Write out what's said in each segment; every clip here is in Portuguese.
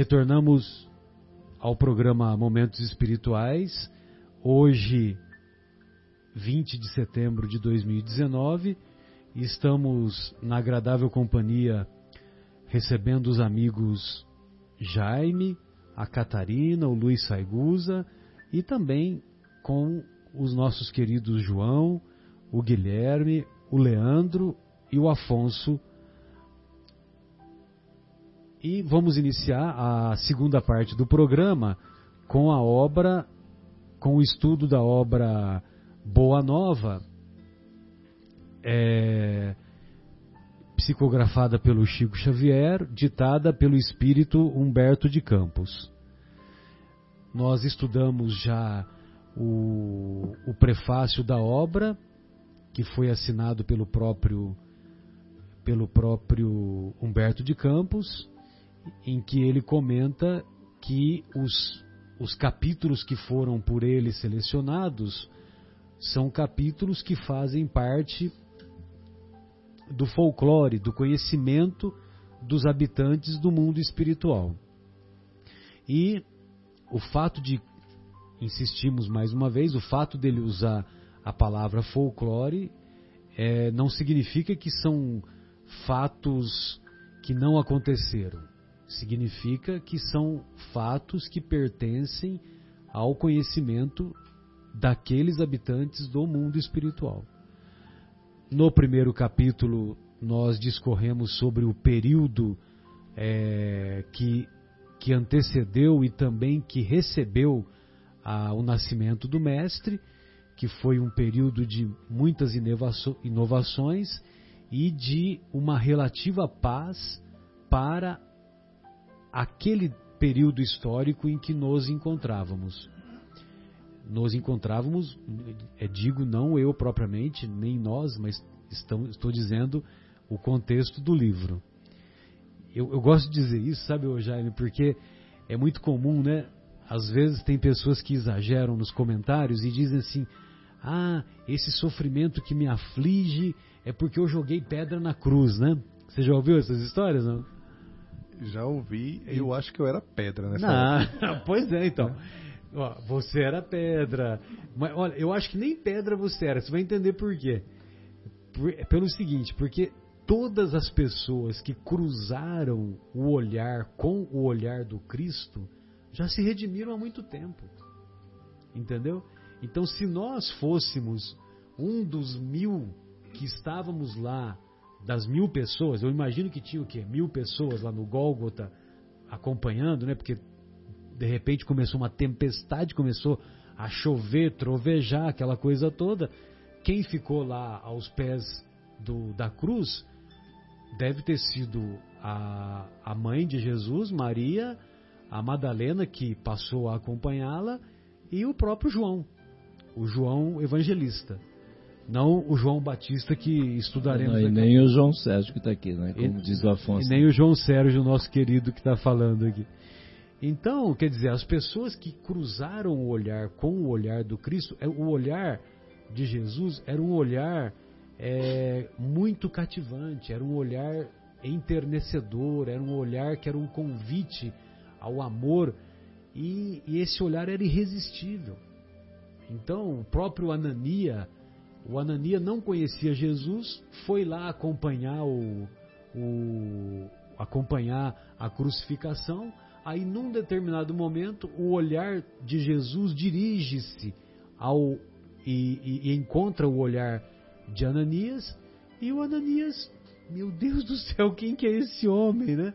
retornamos ao programa Momentos Espirituais, hoje, 20 de setembro de 2019. Estamos na agradável companhia recebendo os amigos Jaime, a Catarina, o Luiz Saigusa e também com os nossos queridos João, o Guilherme, o Leandro e o Afonso. E vamos iniciar a segunda parte do programa com a obra, com o estudo da obra Boa Nova, é, psicografada pelo Chico Xavier, ditada pelo espírito Humberto de Campos. Nós estudamos já o, o prefácio da obra, que foi assinado pelo próprio pelo próprio Humberto de Campos, em que ele comenta que os, os capítulos que foram por ele selecionados são capítulos que fazem parte do folclore, do conhecimento dos habitantes do mundo espiritual. E o fato de, insistimos mais uma vez, o fato dele usar a palavra folclore é, não significa que são fatos que não aconteceram. Significa que são fatos que pertencem ao conhecimento daqueles habitantes do mundo espiritual. No primeiro capítulo, nós discorremos sobre o período é, que, que antecedeu e também que recebeu a, o nascimento do Mestre, que foi um período de muitas inovações e de uma relativa paz para aquele período histórico em que nos encontrávamos nos encontrávamos, é, digo não eu propriamente, nem nós, mas estão, estou dizendo o contexto do livro. Eu, eu gosto de dizer isso, sabe, Jaime, porque é muito comum, né? Às vezes tem pessoas que exageram nos comentários e dizem assim: ah, esse sofrimento que me aflige é porque eu joguei pedra na cruz, né? Você já ouviu essas histórias, não? Já ouvi, eu acho que eu era pedra nessa não, Pois é, então. Ó, você era pedra. Mas, olha, eu acho que nem pedra você era. Você vai entender por quê. Por, pelo seguinte, porque todas as pessoas que cruzaram o olhar com o olhar do Cristo já se redimiram há muito tempo. Entendeu? Então, se nós fôssemos um dos mil que estávamos lá, das mil pessoas, eu imagino que tinha o quê? Mil pessoas lá no Gólgota acompanhando, né? Porque de repente começou uma tempestade, começou a chover, trovejar, aquela coisa toda. Quem ficou lá aos pés do, da cruz deve ter sido a, a mãe de Jesus, Maria, a Madalena, que passou a acompanhá-la, e o próprio João, o João evangelista. Não o João Batista que estudaremos não, e aqui. nem o João Sérgio que está aqui, né? Como e, diz o Afonso. E nem o João Sérgio, nosso querido, que está falando aqui. Então, quer dizer, as pessoas que cruzaram o olhar com o olhar do Cristo, é, o olhar de Jesus era um olhar é, muito cativante, era um olhar enternecedor, era um olhar que era um convite ao amor e, e esse olhar era irresistível. Então, o próprio Anania, o Anania não conhecia Jesus, foi lá acompanhar o, o acompanhar a crucificação Aí, num determinado momento, o olhar de Jesus dirige-se ao e, e, e, encontra o olhar de Ananias e o Ananias, meu Deus do céu, quem que é esse homem, né?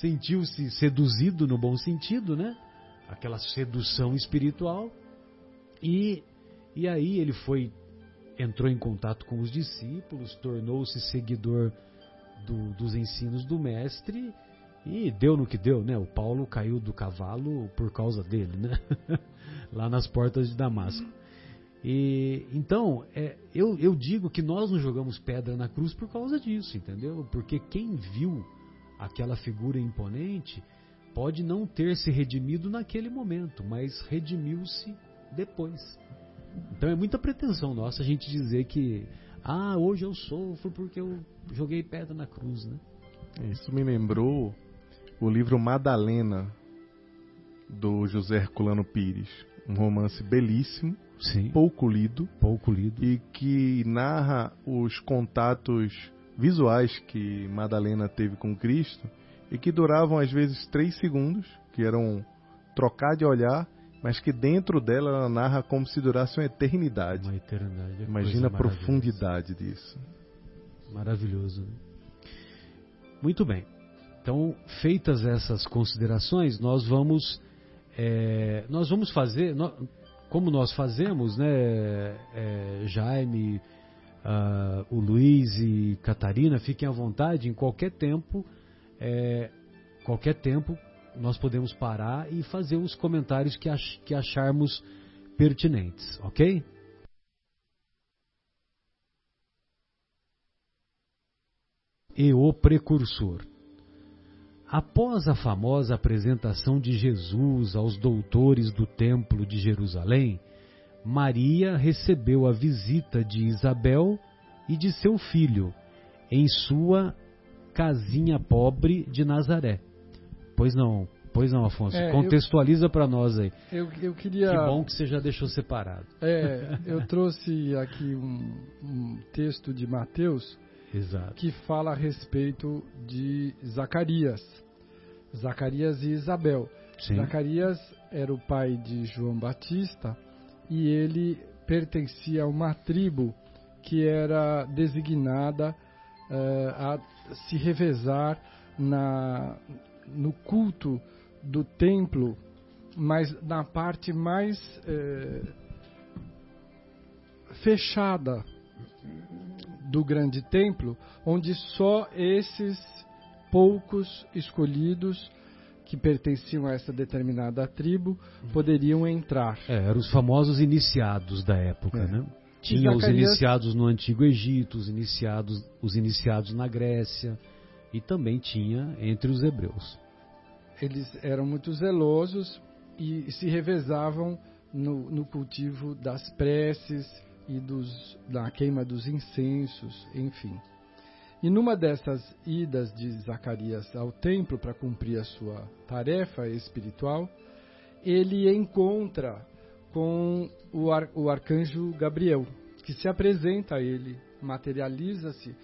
Sentiu-se seduzido no bom sentido, né? Aquela sedução espiritual e e aí ele foi entrou em contato com os discípulos, tornou-se seguidor do, dos ensinos do mestre e deu no que deu, né? O Paulo caiu do cavalo por causa dele, né? Lá nas portas de Damasco. E então, é, eu, eu digo que nós não jogamos pedra na cruz por causa disso, entendeu? Porque quem viu aquela figura imponente pode não ter se redimido naquele momento, mas redimiu-se depois. Então é muita pretensão nossa a gente dizer que, ah, hoje eu sofro porque eu joguei pedra na cruz, né? Isso me lembrou o livro Madalena, do José Herculano Pires. Um romance belíssimo, Sim. pouco lido, Pouco lido. e que narra os contatos visuais que Madalena teve com Cristo e que duravam às vezes três segundos, que eram trocar de olhar, mas que dentro dela ela narra como se durasse uma eternidade. Uma eternidade. é Imagina a profundidade disso. Maravilhoso. Muito bem. Então, feitas essas considerações, nós vamos é, nós vamos fazer, nó- como nós fazemos, né, é, Jaime, ah, o Luiz e Catarina, fiquem à vontade em qualquer tempo, é, qualquer tempo nós podemos parar e fazer os comentários que, ach- que acharmos pertinentes, ok? e o precursor. Após a famosa apresentação de Jesus aos doutores do Templo de Jerusalém, Maria recebeu a visita de Isabel e de seu filho em sua casinha pobre de Nazaré. Pois não, pois não, Afonso. É, Contextualiza para nós aí. Eu, eu queria. Que bom que você já deixou separado. É, eu trouxe aqui um, um texto de Mateus Exato. que fala a respeito de Zacarias. Zacarias e Isabel. Sim. Zacarias era o pai de João Batista e ele pertencia a uma tribo que era designada eh, a se revezar na, no culto do templo, mas na parte mais eh, fechada do grande templo, onde só esses poucos escolhidos que pertenciam a essa determinada tribo poderiam entrar. É, eram os famosos iniciados da época, É. né? Tinha os Zacarias- iniciados no Antigo Egito, os iniciados, os iniciados na Grécia e também tinha entre os hebreus. Eles eram muito zelosos e se revezavam no, no cultivo das preces e dos, da queima dos incensos, enfim. E numa dessas idas de Zacarias ao templo para cumprir a sua tarefa espiritual, ele encontra com o, ar- o arcanjo Gabriel, que se apresenta a ele, materializa-se,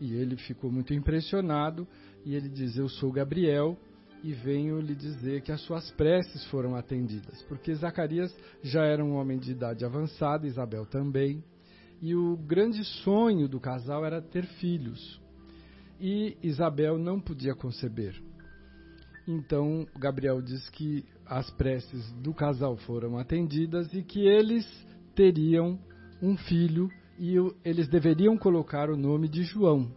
e ele ficou muito impressionado, e ele diz: Eu sou Gabriel e venho lhe dizer que as suas preces foram atendidas, porque Zacarias já era um homem de idade avançada, Isabel também, e o grande sonho do casal era ter filhos. E Isabel não podia conceber. Então Gabriel diz que as preces do casal foram atendidas e que eles teriam um filho e o- eles deveriam colocar o nome de João.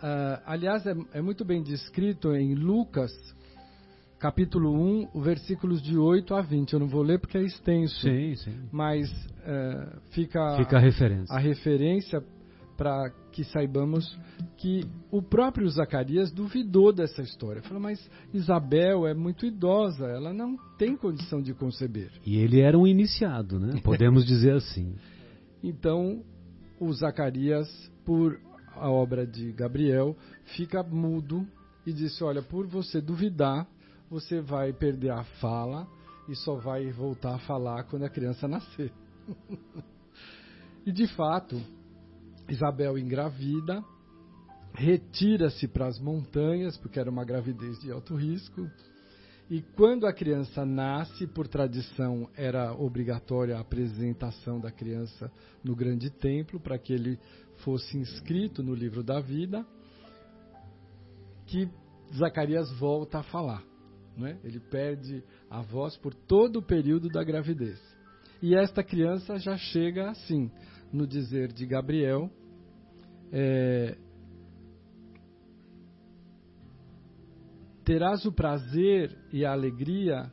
Ah, aliás, é, é muito bem descrito em Lucas, capítulo 1, o versículos de 8 a 20. Eu não vou ler porque é extenso, Sim, sim. mas eh, fica, Fica a referência. a referência para que saibamos que o próprio Zacarias duvidou dessa história. Falou, mas Isabel é muito idosa, ela não tem condição de conceber. E ele era um iniciado, né? Podemos dizer assim. Então, o Zacarias, por a obra de Gabriel, fica mudo e disse: Olha, por você duvidar, você vai perder a fala e só vai voltar a falar quando a criança nascer. e de fato, Isabel engravida, retira-se para as montanhas, porque era uma gravidez de alto risco. E quando a criança nasce, por tradição, era obrigatória a apresentação da criança no grande templo para que ele fosse inscrito no livro da vida, que Zacarias volta a falar. Né? Ele perde a voz por todo o período da gravidez. E esta criança já chega assim, no dizer de Gabriel, é, terás o prazer e a alegria,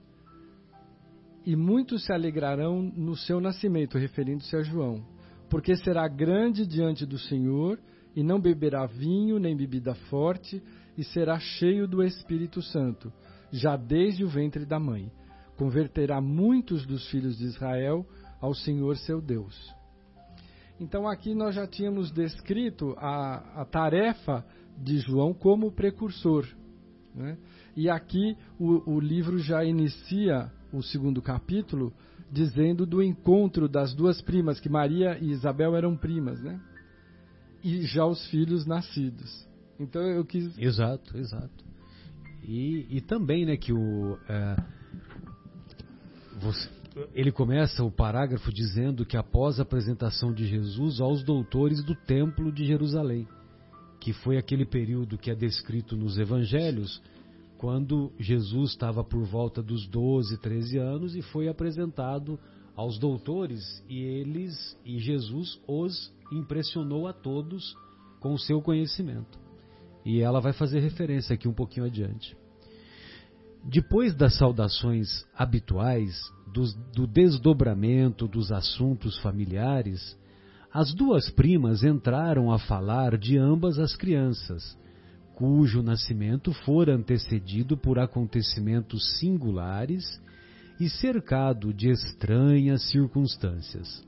e muitos se alegrarão no seu nascimento, referindo-se a João, porque será grande diante do Senhor, e não beberá vinho nem bebida forte, e será cheio do Espírito Santo, já desde o ventre da mãe. Converterá muitos dos filhos de Israel ao Senhor seu Deus. Então aqui nós já tínhamos descrito a, a tarefa de João como precursor. Né? E aqui o, o livro já inicia o segundo capítulo dizendo do encontro das duas primas, que Maria e Isabel eram primas, né? E já os filhos nascidos. Então eu quis. Exato, exato. E, e também, né, que o. É, você, ele começa o parágrafo dizendo que após a apresentação de Jesus aos doutores do Templo de Jerusalém, que foi aquele período que é descrito nos evangelhos, quando Jesus estava por volta dos 12, 13 anos e foi apresentado aos doutores e eles e Jesus os impressionou a todos com o seu conhecimento. E ela vai fazer referência aqui um pouquinho adiante. Depois das saudações habituais, do, do desdobramento dos assuntos familiares, as duas primas entraram a falar de ambas as crianças, cujo nascimento fora antecedido por acontecimentos singulares e cercado de estranhas circunstâncias.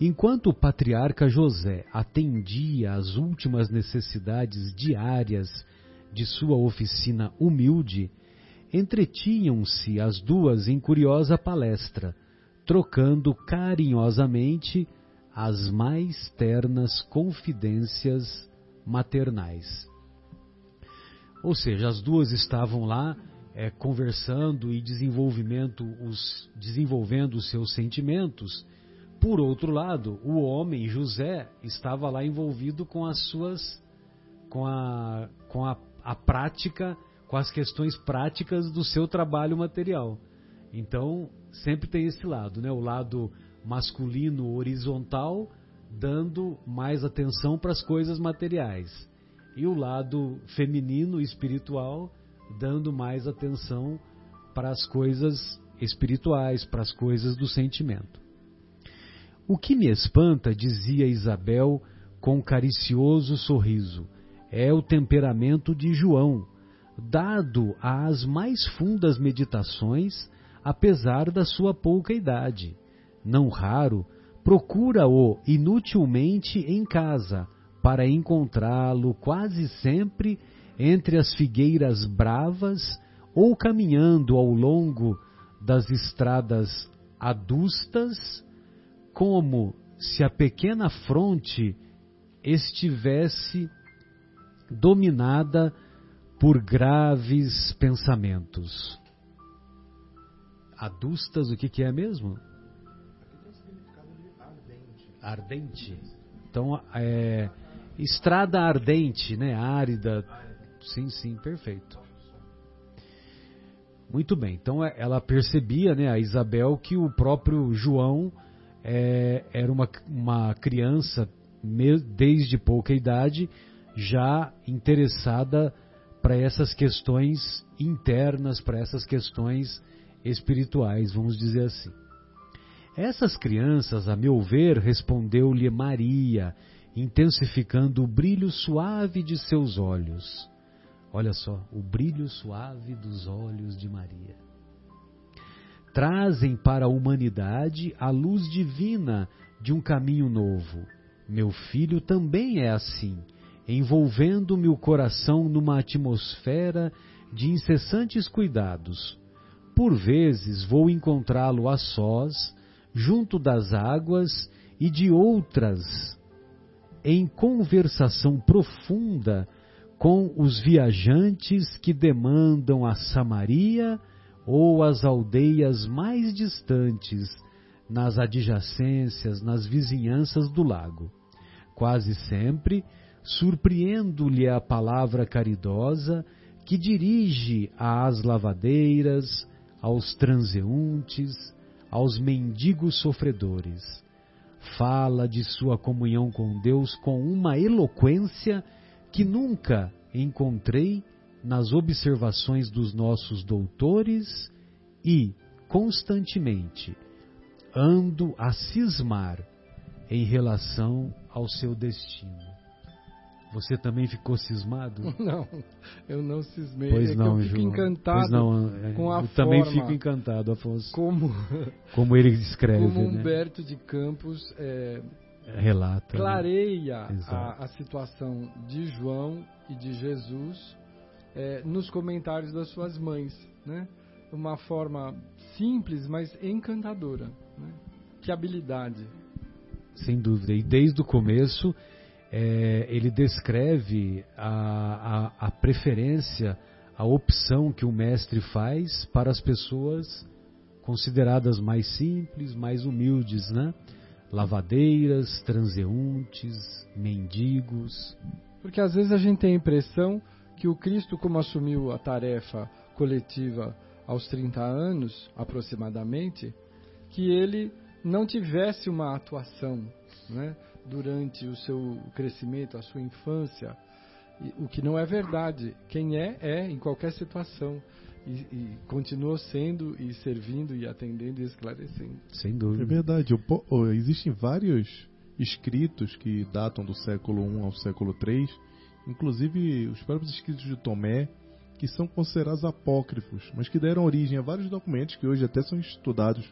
Enquanto o patriarca José atendia às últimas necessidades diárias de sua oficina humilde, entretinham-se as duas em curiosa palestra, trocando carinhosamente as mais ternas confidências maternais. Ou seja, as duas estavam lá é, conversando e os, desenvolvendo os seus sentimentos. Por outro lado, o homem José estava lá envolvido com as suas, com a, com a, a prática com as questões práticas do seu trabalho material. Então, sempre tem esse lado, né? O lado masculino horizontal dando mais atenção para as coisas materiais e o lado feminino espiritual dando mais atenção para as coisas espirituais, para as coisas do sentimento. O que me espanta, dizia Isabel com caricioso sorriso, é o temperamento de João, dado às mais fundas meditações, apesar da sua pouca idade. Não raro, procura-o inutilmente em casa, para encontrá-lo quase sempre entre as figueiras bravas ou caminhando ao longo das estradas adustas, como se a pequena fronte estivesse dominada por graves pensamentos. Adustas, o que, que é mesmo? Ardente. Então, é, estrada ardente, né? Árida. Sim, sim, perfeito. Muito bem. Então, é, ela percebia, né, a Isabel, que o próprio João é, era uma, uma criança desde pouca idade, já interessada para essas questões internas, para essas questões espirituais, vamos dizer assim. Essas crianças, a meu ver, respondeu-lhe Maria, intensificando o brilho suave de seus olhos. Olha só, o brilho suave dos olhos de Maria. Trazem para a humanidade a luz divina de um caminho novo. Meu filho também é assim envolvendo-me o coração numa atmosfera de incessantes cuidados. Por vezes vou encontrá-lo a sós, junto das águas, e de outras, em conversação profunda com os viajantes que demandam a Samaria ou as aldeias mais distantes, nas adjacências, nas vizinhanças do lago. Quase sempre surpreendo-lhe a palavra caridosa que dirige às lavadeiras, aos transeuntes, aos mendigos sofredores. Fala de sua comunhão com Deus com uma eloquência que nunca encontrei nas observações dos nossos doutores e, constantemente, ando a cismar em relação ao seu destino. Você também ficou cismado? Não, eu não cismei. Pois é não, eu fico João. encantado pois não, é, com a eu forma. também fico encantado, Afonso. Como, como ele escreve, como né? Humberto de Campos é, relata, né? clareia Exato. a, a situação de João e de Jesus é, nos comentários das suas mães, né? Uma forma simples, mas encantadora. Né? Que habilidade. Sem dúvida. E desde o começo, é, ele descreve a, a, a preferência, a opção que o mestre faz para as pessoas consideradas mais simples, mais humildes, né? Lavadeiras, transeuntes, mendigos. Porque às vezes a gente tem a impressão que o Cristo, como assumiu a tarefa coletiva aos 30 anos, aproximadamente, que ele não tivesse uma atuação né, durante o seu crescimento, a sua infância, o que não é verdade. Quem é, é em qualquer situação. E, e continuou sendo e servindo e atendendo e esclarecendo. Sem dúvida. É verdade. Existem vários escritos que datam do século I ao século III, inclusive os próprios escritos de Tomé, que são considerados apócrifos, mas que deram origem a vários documentos que hoje até são estudados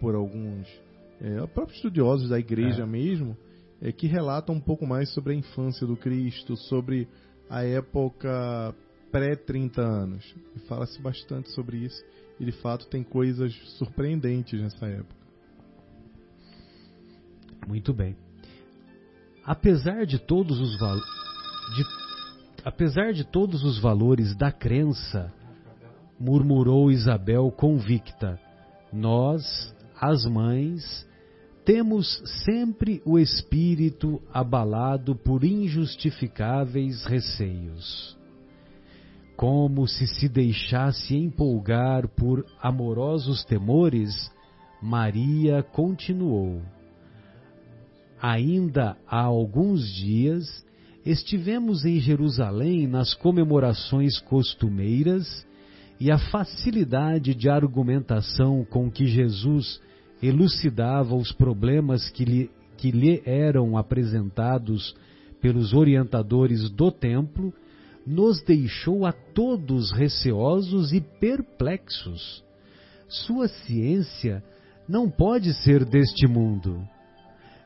por alguns é, próprios estudiosos da igreja é. mesmo, é, que relatam um pouco mais sobre a infância do Cristo, sobre a época pré-30 anos. Fala-se bastante sobre isso. E de fato tem coisas surpreendentes nessa época. Muito bem. Apesar de todos os valores. Apesar de todos os valores da crença, murmurou Isabel convicta, nós, as mães, temos sempre o espírito abalado por injustificáveis receios como se se deixasse empolgar por amorosos temores, Maria continuou. Ainda há alguns dias estivemos em Jerusalém nas comemorações costumeiras e a facilidade de argumentação com que Jesus elucidava os problemas que lhe, que lhe eram apresentados pelos orientadores do templo nos deixou a todos receosos e perplexos. Sua ciência não pode ser deste mundo.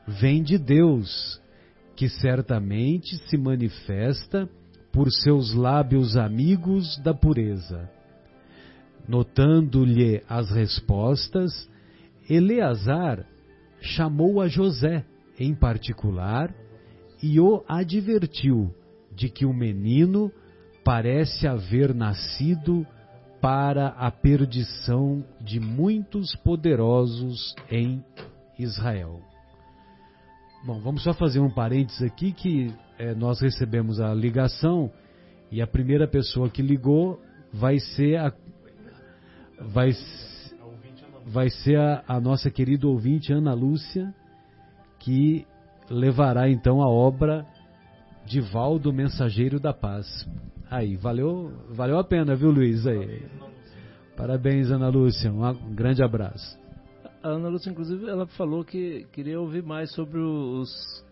Vem de Deus, que certamente se manifesta por seus lábios amigos da pureza. Notando-lhe as respostas, Eleazar chamou a José em particular e o advertiu de que o menino parece haver nascido para a perdição de muitos poderosos em Israel. Bom, vamos só fazer um parênteses aqui que é, nós recebemos a ligação e a primeira pessoa que ligou vai ser a vai, vai ser a, a nossa querida ouvinte Ana Lúcia que levará então a obra Divaldo Mensageiro da Paz. Aí, valeu, valeu a pena, viu, Luiz? Aí. Parabéns, Ana Lúcia. Um grande abraço. A Ana Lúcia, inclusive, ela falou que queria ouvir mais sobre os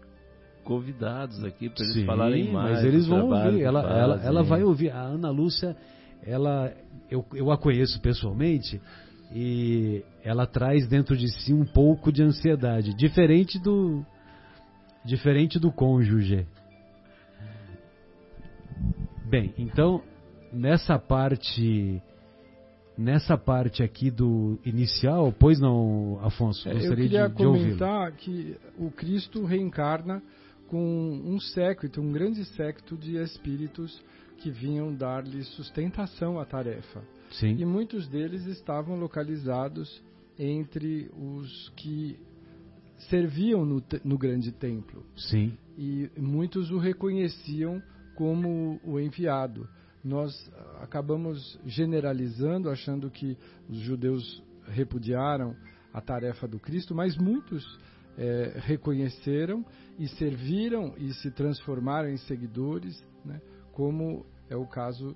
convidados aqui para eles Sim, falarem mais. Mas eles vão ouvir. Ela, ela, ela vai ouvir. A Ana Lúcia, ela, eu, eu a conheço pessoalmente e ela traz dentro de si um pouco de ansiedade, diferente do diferente do cônjuge. Bem, então nessa parte nessa parte aqui do inicial, pois não, Afonso? Gostaria é, eu queria de, de comentar que o Cristo reencarna com um séquito, um grande séquito de espíritos que vinham dar-lhe sustentação à tarefa. Sim. E muitos deles estavam localizados entre os que serviam no, no grande templo. Sim. E muitos o reconheciam como o enviado. Nós acabamos generalizando, achando que os judeus repudiaram a tarefa do Cristo, mas muitos é, reconheceram e serviram e se transformaram em seguidores, né, como é o caso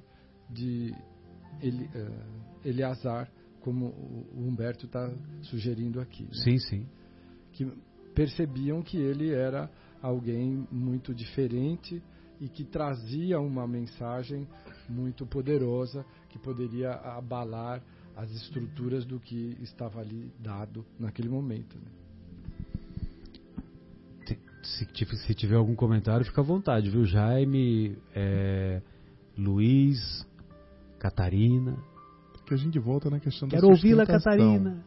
de Eli, uh, Eleazar, como o Humberto está sugerindo aqui. Né, sim, sim. Que percebiam que ele era alguém muito diferente e que trazia uma mensagem muito poderosa que poderia abalar as estruturas do que estava ali dado naquele momento. Né? Se, se, tiver algum comentário, fica à vontade, viu? Jaime, é, Luiz, Catarina. Que a gente volta na questão Quero da ouvi-la. Catarina.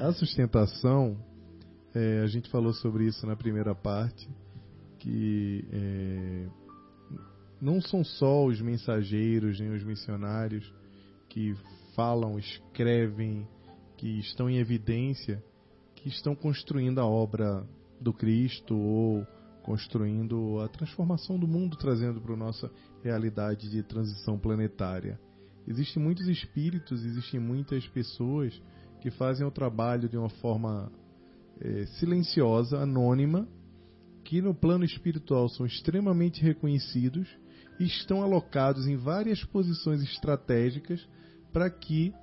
A sustentação, é, a gente falou sobre isso na primeira parte, que é, não são só os mensageiros nem os missionários que falam, escrevem, que estão em evidência, que estão construindo a obra do Cristo ou construindo a transformação do mundo, trazendo para a nossa realidade de transição planetária. Existem muitos espíritos, existem muitas pessoas que fazem o trabalho de uma forma é, silenciosa, anônima, que no plano espiritual são extremamente reconhecidos e estão alocados em várias posições estratégicas para que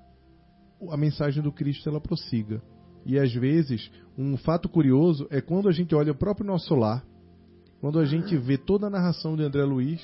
a mensagem do Cristo ela prossiga. E às vezes, um fato curioso é quando a gente olha o próprio nosso lar, quando a gente vê toda a narração de André Luiz,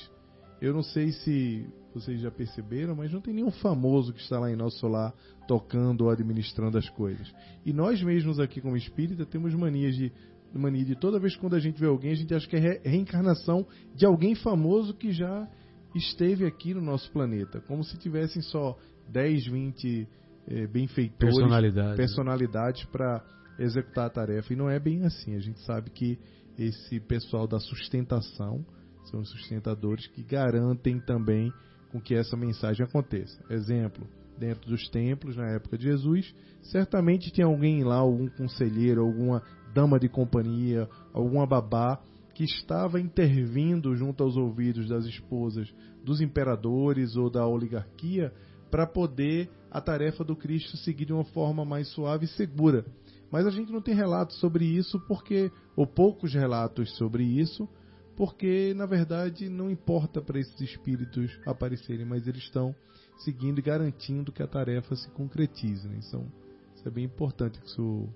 eu não sei se vocês já perceberam, mas não tem nenhum famoso que está lá em nosso lar tocando ou administrando as coisas. E nós mesmos aqui como espírita temos manias de mania de toda vez que quando a gente vê alguém, a gente acha que é reencarnação de alguém famoso que já esteve aqui no nosso planeta, como se tivessem só 10, 20 eh, benfeitores, Personalidades. personalidades para executar a tarefa. E não é bem assim. A gente sabe que esse pessoal da sustentação são os sustentadores que garantem também com que essa mensagem aconteça. Exemplo, dentro dos templos na época de Jesus, certamente tinha alguém lá, algum conselheiro, alguma dama de companhia, alguma babá que estava intervindo junto aos ouvidos das esposas dos imperadores ou da oligarquia para poder a tarefa do Cristo seguir de uma forma mais suave e segura. Mas a gente não tem relatos sobre isso porque ou poucos relatos sobre isso, porque na verdade não importa para esses espíritos aparecerem, mas eles estão seguindo e garantindo que a tarefa se concretize. Né? Então, isso é bem importante que isso,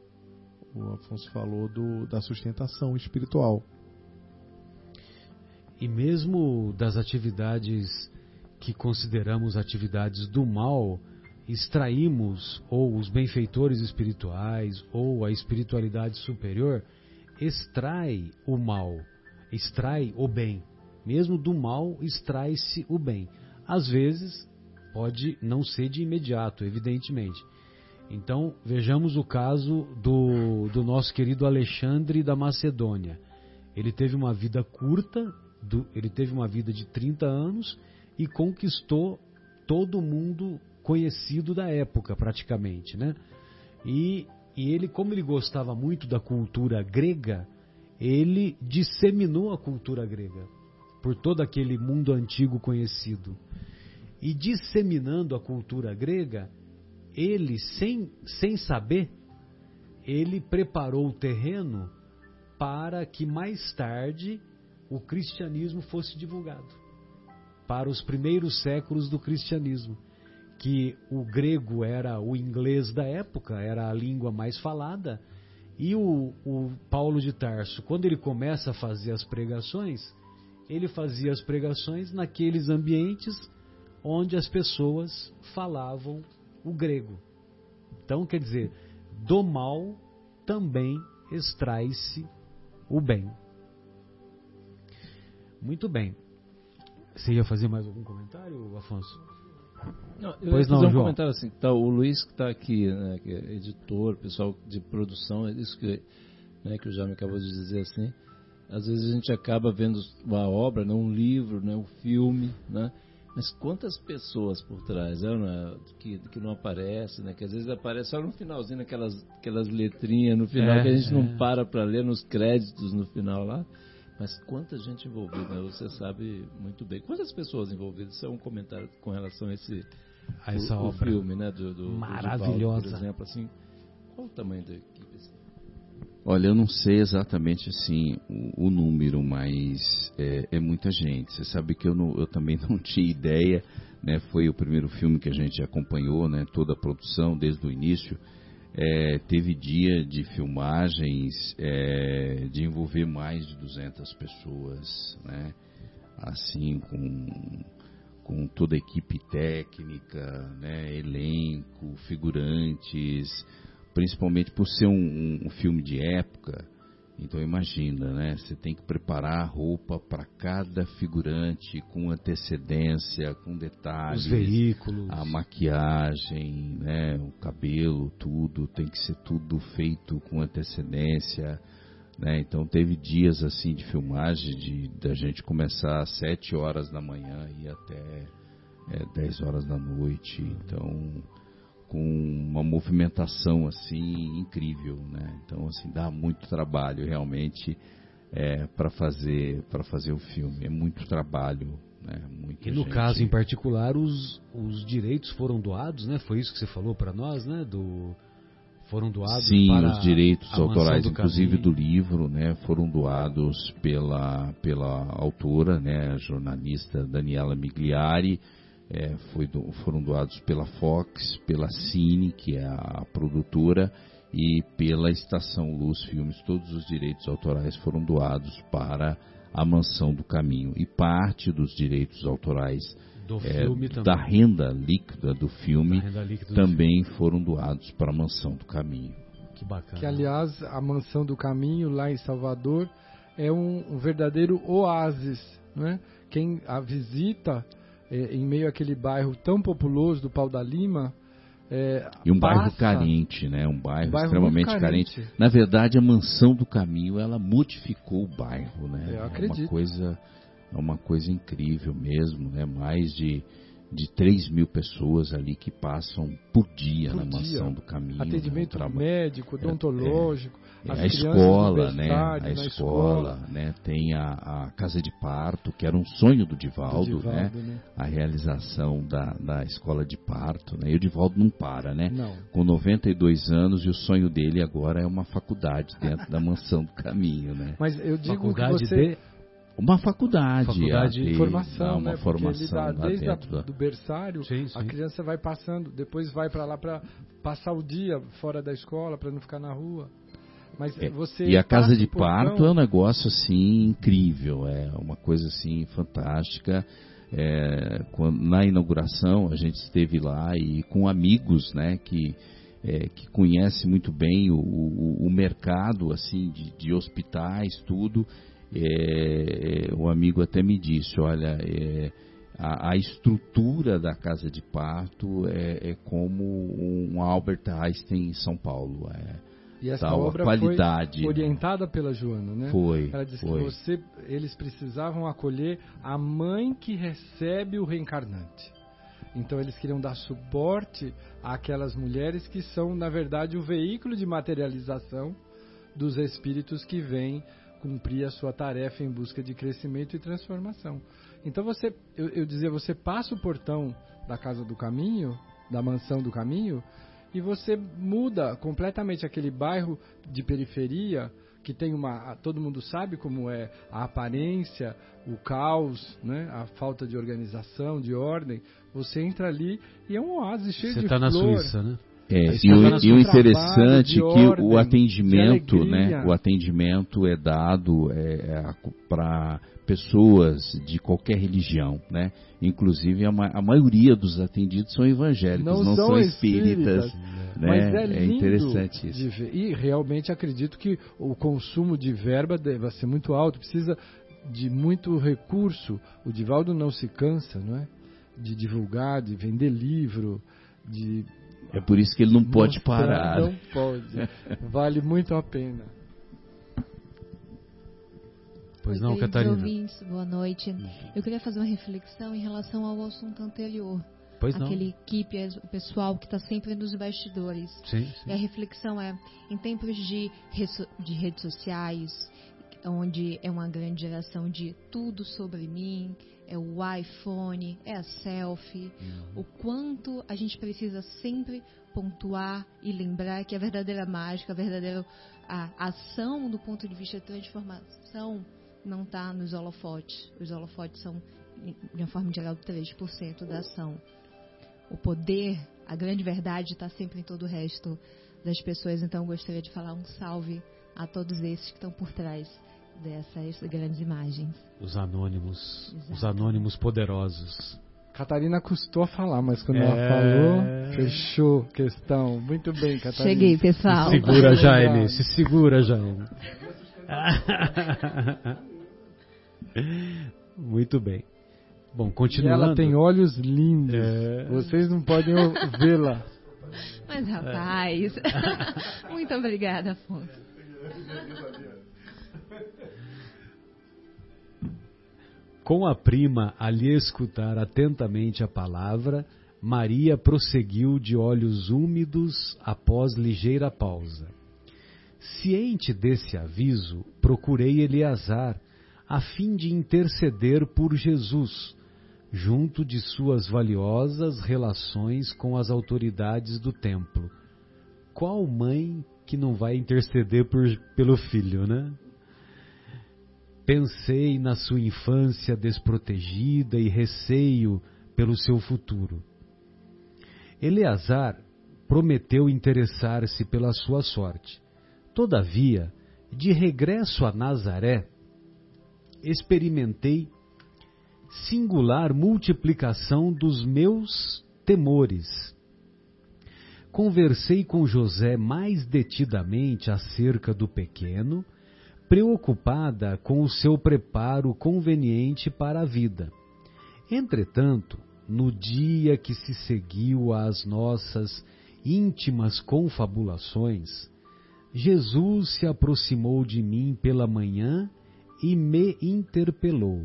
o Afonso falou do, da sustentação espiritual. E mesmo das atividades que consideramos atividades do mal, extraímos, ou os benfeitores espirituais, ou a espiritualidade superior, extrai o mal, extrai o bem. Mesmo do mal extrai-se o bem. Às vezes, pode não ser de imediato, evidentemente. Então, vejamos o caso do, do nosso querido Alexandre da Macedônia. Ele teve uma vida curta, do, ele teve uma vida de 30 anos e conquistou todo mundo conhecido da época, praticamente, né? E, e ele, como ele gostava muito da cultura grega, ele disseminou a cultura grega por todo aquele mundo antigo conhecido. E disseminando a cultura grega, ele, sem, sem saber, ele preparou o terreno para que mais tarde o cristianismo fosse divulgado. Para os primeiros séculos do cristianismo, que o grego era o inglês da época, era a língua mais falada, e o, o Paulo de Tarso, quando ele começa a fazer as pregações, ele fazia as pregações naqueles ambientes onde as pessoas falavam o grego. Então, quer dizer, do mal também extrai-se o bem. Muito bem. Você ia fazer mais algum comentário, Afonso? Não, eu Pois não, fazer um João. comentário assim, tá, o Luiz que está aqui, né, que é editor, pessoal de produção, é isso que, né, que o Jaime acabou de dizer assim, às vezes a gente acaba vendo uma obra, né, um livro, né, um filme, né, mas quantas pessoas por trás, né, né, que, que não aparece, né, que às vezes aparece só no finalzinho, aquelas, aquelas letrinhas no final É, que a gente é. não para para ler nos créditos no final lá, mas quanta gente envolvida, né, você sabe muito bem. Quantas pessoas envolvidas? Isso é um comentário com relação a esse A essa o, o obra. filme, né, do, do do Maravilhosa. Divaldo, por exemplo, assim, qual o tamanho da equipe? assim? Olha, eu não sei exatamente assim o, o número, mas é, é muita gente. Você sabe que eu, não- eu também não tinha ideia, né? Foi o primeiro filme que a gente acompanhou, né? Toda a produção desde o início. É, teve dia de filmagens é, de envolver mais de 200 pessoas, né? Assim, com, com toda a equipe técnica, né? Elenco, figurantes, principalmente por ser um, um- filme de época, Então imagina, né? Você tem que preparar a roupa para cada figurante com antecedência, com detalhes. Os veículos. A maquiagem, né? O cabelo, tudo tem que ser tudo feito com antecedência. Né? Então teve dias assim de filmagem de da gente começar às 7 horas da manhã e até é, 10 horas da noite. Então com uma movimentação assim incrível, né? Então assim dá muito trabalho realmente é, para fazer para fazer o filme. É muito trabalho, né? Muita E no gente- caso em particular, os, os direitos foram doados, né? Foi isso que você falou para nós, né? Do, foram doados Sim, os direitos autorais, do inclusive do livro, né, foram doados pela, pela autora, né, a jornalista Daniela Migliari, é, foi do- foram doados pela Fox, pela Cine, que é a produtora, e pela Estação Luz Filmes. Todos os direitos autorais foram doados para a Mansão do Caminho. E parte dos direitos autorais é, filme também. da renda líquida do filme Da renda líquida do também foram doados para a Mansão do Caminho. filme. Que bacana. Que, aliás, a Mansão do Caminho, lá em Salvador, é um, um verdadeiro oásis. Né? Quem a visita, é, em meio àquele bairro tão populoso do Pau da Lima. é, E um bairro passa- carente, né? Um bairro, Um bairro extremamente carente. carente. Na verdade, a mansão do caminho, ela modificou o bairro, né? Eu É uma coisa, é uma coisa incrível mesmo, né? Mais de de 3 mil pessoas ali que passam por dia Por na dia. mansão do caminho. né? atendimento traba- médico, odontológico, É, as a escola, né? A na escola, né? Tem a, a casa de parto, que era um sonho do Divaldo, do né? Divaldo, né? A realização da, da escola de parto, né? E o Divaldo não para, né? Não. com 92 anos e o sonho dele agora é uma faculdade dentro da mansão do caminho, né? Mas eu digo Faculdade que você de... Uma faculdade, Faculdade a de formação, uma né? Ele formação dá lá desde a, do berçário, Sim, a sim. criança vai passando, depois vai para lá para passar o dia fora da escola para não ficar na rua. Mas É, você E a casa de parto é um negócio assim incrível, é uma coisa assim fantástica. É, quando- na inauguração a gente esteve lá e com amigos, né, que é, que conhece muito bem o, o, o mercado assim de, de hospitais, tudo. É, é, o amigo até me disse, olha, é, a, a estrutura da casa de parto é, é como um Albert Einstein em São Paulo. É, E essa tal, obra qualidade. foi orientada pela Joana, né? Foi, Ela disse foi. que você, eles precisavam acolher a mãe que recebe o reencarnante. Então eles queriam dar suporte àquelas mulheres que são, na verdade, o veículo de materialização dos espíritos que vêm cumprir a sua tarefa em busca de crescimento e transformação. Então você, eu, eu dizia, você passa o portão da casa do caminho, da mansão do caminho, e você muda completamente aquele bairro de periferia que tem uma, todo mundo sabe como é a aparência, o caos, né, a falta de organização, de ordem. Você entra ali e é um oásis cheio Você de está na flor. Suíça, né? É, e, o, e o interessante trabalho é que ordem, o atendimento, né? O atendimento é dado é, para pessoas de qualquer religião, né? Inclusive a, ma- a maioria dos atendidos são evangélicos, não, Não são são espíritas. espíritas. Né? Mas é lindo interessante isso. ver. E realmente acredito que o consumo de verba deve ser muito alto, precisa de muito recurso. O Divaldo não se cansa, não é? De divulgar, de vender livro, de É por isso que ele não pode mostrar. parar. Não pode. Vale muito a pena. Pois não, Catarina? ouvintes, boa noite. Eu queria fazer uma reflexão em relação ao assunto anterior. Pois não. Aquele equipe, o pessoal que está sempre nos bastidores. Sim, E a sim. reflexão é, em tempos de, de redes sociais, onde é uma grande geração de tudo sobre mim, é o iPhone, é a selfie, Uhum. o quanto a gente precisa sempre pontuar e lembrar que a verdadeira mágica, a verdadeira a ação do ponto de vista de transformação não está nos holofotes. Os holofotes são, de uma forma geral, 3% da ação. O poder, a grande verdade está sempre em todo o resto das pessoas. Então, eu gostaria de falar um salve a todos esses que estão por trás dessas grandes imagens. Os anônimos. Os Exato. anônimos poderosos. Catarina custou a falar, mas quando É. ela falou, fechou questão. Muito bem, Catarina. Cheguei, pessoal. Se segura. Jaime. Se segura, Jaime. Muito bem. Bom, continuando. E ela tem olhos lindos. É... Vocês não podem vê-la. Mas, rapaz. Muito obrigada, Afonso. Com a prima a lhe escutar atentamente a palavra, Maria prosseguiu de olhos úmidos após ligeira pausa. Ciente desse aviso, procurei Eleazar, a fim de interceder por Jesus, junto de suas valiosas relações com as autoridades do templo. Qual mãe que não vai interceder por, pelo filho, né? Pensei na sua infância desprotegida e receio pelo seu futuro. Eleazar prometeu interessar-se pela sua sorte. Todavia, de regresso a Nazaré, experimentei singular multiplicação dos meus temores. Conversei com José mais detidamente acerca do pequeno, preocupada com o seu preparo conveniente para a vida. Entretanto, no dia que se seguiu às nossas íntimas confabulações, Jesus se aproximou de mim pela manhã e me interpelou: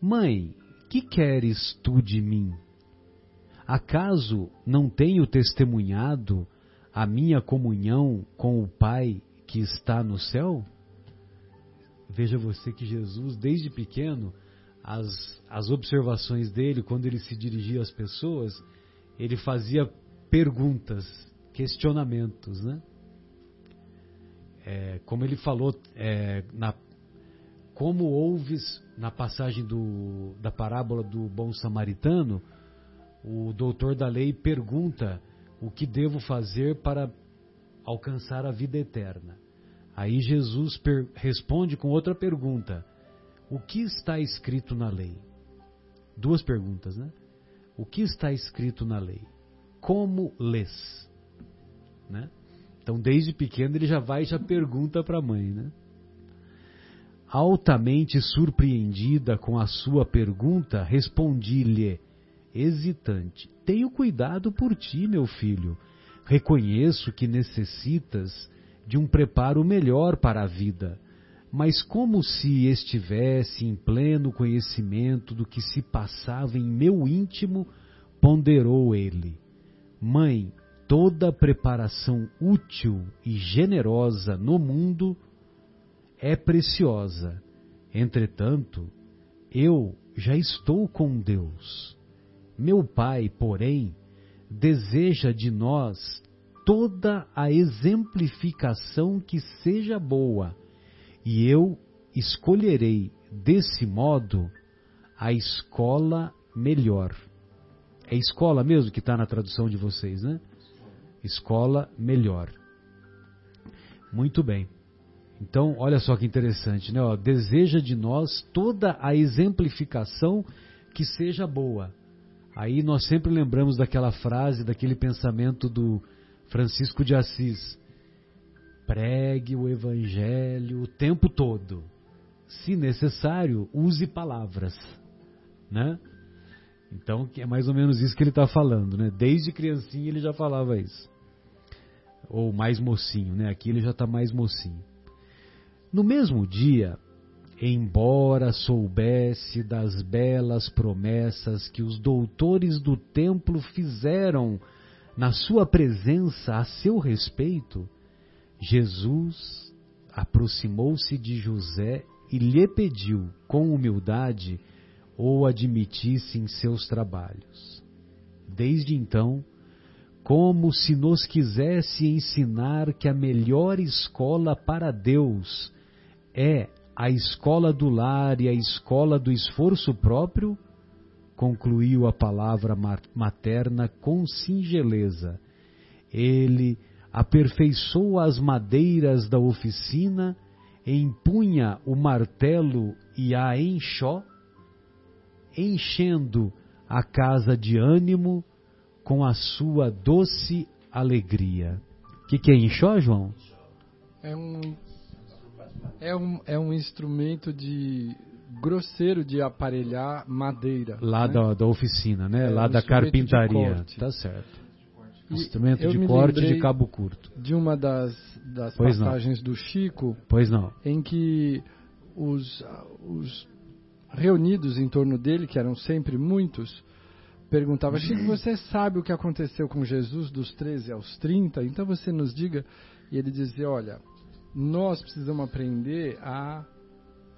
Mãe, que queres tu de mim? Acaso não tenho testemunhado a minha comunhão com o Pai que está no céu? Veja você que Jesus, desde pequeno, as, as observações dele, quando ele se dirigia às pessoas, ele fazia perguntas, questionamentos, né? É, como ele falou é, na como ouves na passagem do, da parábola do bom samaritano, o doutor da lei pergunta o que devo fazer para alcançar a vida eterna. Aí Jesus responde com outra pergunta: O que está escrito na lei? Duas perguntas, né? O que está escrito na lei? Como lês? Né? Então, desde pequeno, ele já vai e já pergunta para a mãe, né? Altamente surpreendida com a sua pergunta, respondi-lhe, hesitante: Tenho cuidado por ti, meu filho. Reconheço que necessitas de um preparo melhor para a vida, mas como se estivesse em pleno conhecimento do que se passava em meu íntimo, ponderou ele: Mãe, toda preparação útil e generosa no mundo é preciosa. Entretanto, eu já estou com Deus. Meu Pai, porém, deseja de nós toda a exemplificação que seja boa, e eu escolherei desse modo a escola melhor. É escola mesmo que está na tradução de vocês, né? Escola melhor. Muito bem. Então, olha só que interessante, né? Ó, deseja de nós toda a exemplificação que seja boa. Aí nós sempre lembramos daquela frase, daquele pensamento do Francisco de Assis. Pregue o evangelho o tempo todo. Se necessário, use palavras, né? Então, é mais ou menos isso que ele está falando, né? Desde criancinha ele já falava isso. Ou mais mocinho, né? Aqui ele já está mais mocinho. No mesmo dia, embora soubesse das belas promessas que os doutores do templo fizeram na sua presença a seu respeito, Jesus aproximou-se de José e lhe pediu, com humildade, o admitisse em seus trabalhos. Desde então, como se nos quisesse ensinar que a melhor escola para Deus é a escola do lar e a escola do esforço próprio, concluiu a palavra materna com singeleza. Ele aperfeiçoa as madeiras da oficina, empunha o martelo e a enxó, enchendo a casa de ânimo com a sua doce alegria. O que, que é enxó, João? É um É um, é um instrumento de grosseiro de aparelhar madeira. Lá né? da, da oficina, né? É, Lá da carpintaria. Tá certo. E Instrumento de corte de cabo curto. De uma das, das Pois não. passagens do Chico, Pois não. em que os, os reunidos em torno dele, que eram sempre muitos, perguntavam: Chico, você sabe o que aconteceu com Jesus dos 13 aos 30? Então você nos diga. E ele dizia: Olha, nós precisamos aprender a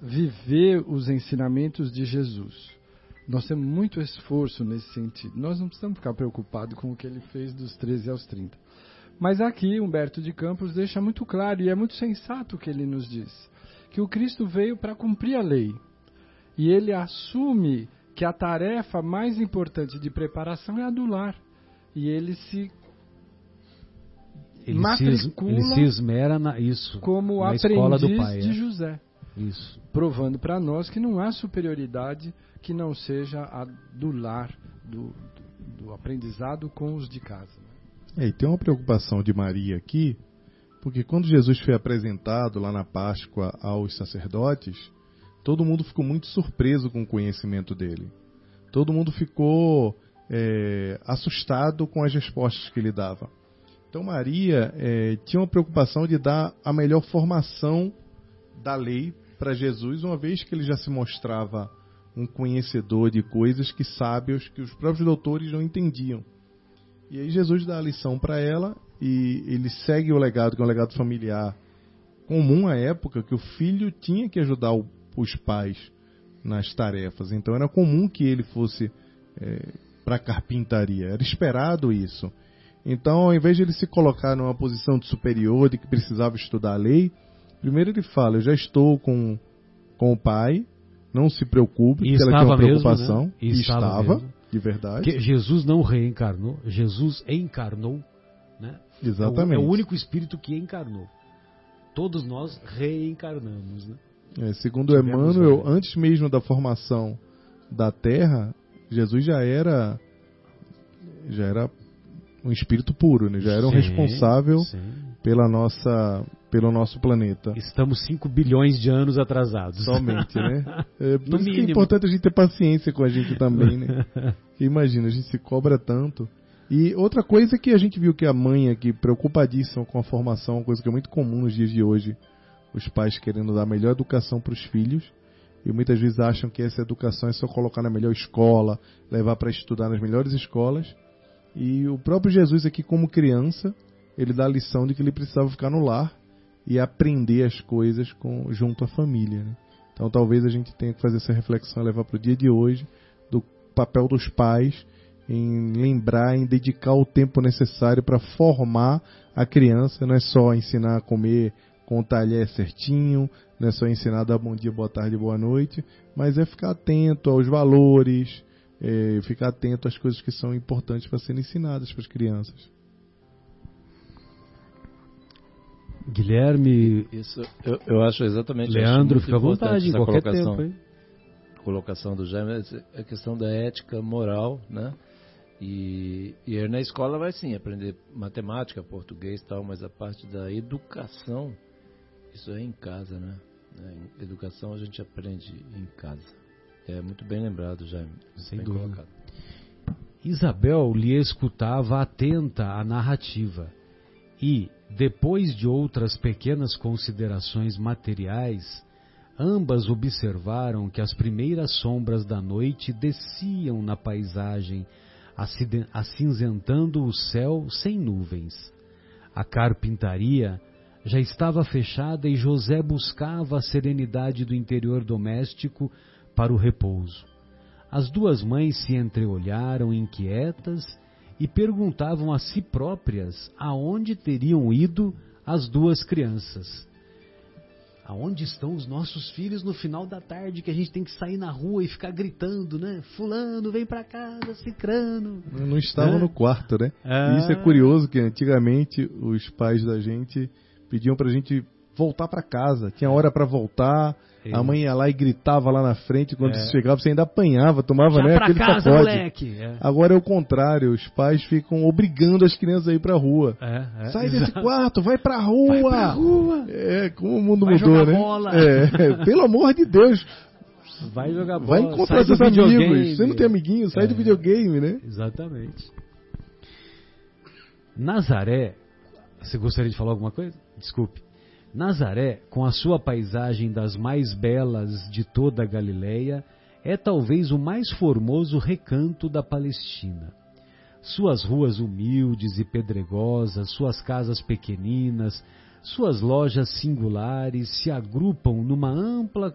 viver os ensinamentos de Jesus. Nós temos muito esforço nesse sentido. Nós não precisamos ficar preocupados com o que ele fez dos 13 aos 30. Mas aqui Humberto de Campos deixa muito claro, e é muito sensato o que ele nos diz, que o Cristo veio para cumprir a lei. E ele assume que a tarefa mais importante de preparação é a do lar. E ele se Ele se, Matricula ele se esmera na, isso, como na escola aprendiz do pai. de é. José, Isso. provando para nós que não há superioridade que não seja a do lar, do, do- do aprendizado com os de casa. É, e tem uma preocupação de Maria aqui, porque quando Jesus foi apresentado lá na Páscoa aos sacerdotes, todo mundo ficou muito surpreso com o conhecimento dele. Todo mundo ficou é, assustado com as respostas que ele dava. Então Maria é, tinha uma preocupação de dar a melhor formação da lei para Jesus, uma vez que ele já se mostrava um conhecedor de coisas que sábios que os próprios doutores não entendiam. E aí Jesus dá a lição para ela e ele segue o legado, que é um legado familiar comum à época, que o filho tinha que ajudar o- os pais nas tarefas. Então era comum que ele fosse para a carpintaria. Era esperado isso. Então, ao invés de ele se colocar numa posição de superior, de que precisava estudar a lei, primeiro ele fala: Eu já estou com, com o pai, não se preocupe, E porque ela estava uma mesmo, preocupação. né? E E estava estava, mesmo. de verdade. Porque Jesus não reencarnou, Jesus encarnou, né? É o- Exatamente. É o, único espírito que encarnou. Todos nós reencarnamos, né? É, segundo Tivemos Emmanuel, antes mesmo da formação da Terra, Jesus já era já era um espírito puro, né? já era um Sim, responsável sim. pela nossa pelo nosso planeta. Estamos 5 bilhões de anos atrasados. Somente, né? É, por No isso que é mínimo. importante a gente ter paciência com a gente também, né? Porque Imagina, a gente se cobra tanto. E outra coisa que a gente viu que a mãe aqui, preocupadíssima com a formação, uma coisa que é muito comum nos dias de hoje, os pais querendo dar a melhor educação para os filhos, e muitas vezes acham que essa educação é só colocar na melhor escola, levar para estudar nas melhores escolas. E o próprio Jesus aqui, como criança, ele dá a lição de que ele precisava ficar no lar e aprender as coisas com, junto à família. né? Então talvez a gente tenha que fazer essa reflexão, levar para o dia de hoje, do papel dos pais em lembrar, em dedicar o tempo necessário para formar a criança. Não é só ensinar a comer com o talher certinho, não é só ensinar a dar bom dia, boa tarde, boa noite, mas é ficar atento aos valores, é, ficar atento às coisas que são importantes para serem ensinadas para as crianças. Guilherme, Isso, eu, eu acho exatamente. acho Leandro, muito fica à vontade, em qualquer colocação, tempo, hein? colocação do Jaime, a questão da ética moral, né? E, e na escola vai sim aprender matemática, português e tal, mas a parte da educação, isso é em casa, né? É, educação a gente aprende em casa. É muito bem lembrado, Jaime. Sem bem dúvida. colocado. Isabel lhe escutava atenta à narrativa e, depois de outras pequenas considerações materiais, ambas observaram que as primeiras sombras da noite desciam na paisagem, acinzentando o céu sem nuvens. A carpintaria já estava fechada e José buscava a serenidade do interior doméstico para o repouso. As duas mães se entreolharam inquietas e perguntavam a si próprias aonde teriam ido as duas crianças. Aonde estão os nossos filhos no final da tarde que a gente tem que sair na rua e ficar gritando, né? Fulano, vem pra casa, cicrano. Não estavam É. no quarto, né? Ah. E isso é curioso que antigamente os pais da gente pediam pra gente voltar para casa. Tinha hora para voltar. É. A mãe ia lá e gritava lá na frente. Quando É. você chegava, você ainda apanhava, tomava Já né, pra aquele casa, sacode. moleque! É, Agora é o contrário. Os pais ficam obrigando as crianças a ir pra rua. é, é, Sai exato. desse quarto, vai pra rua! Vai pra rua! É, como o mundo Vai mudou, jogar né? bola. É, pelo amor de Deus, Vai jogar bola. vai encontrar seus amigos. Você não tem amiguinho, sai do É. videogame, né? Exatamente. Nazaré, você gostaria de falar alguma coisa? Desculpe. Nazaré, com a sua paisagem das mais belas de toda a Galileia, é talvez o mais formoso recanto da Palestina. Suas ruas humildes e pedregosas, suas casas pequeninas, suas lojas singulares se agrupam numa ampla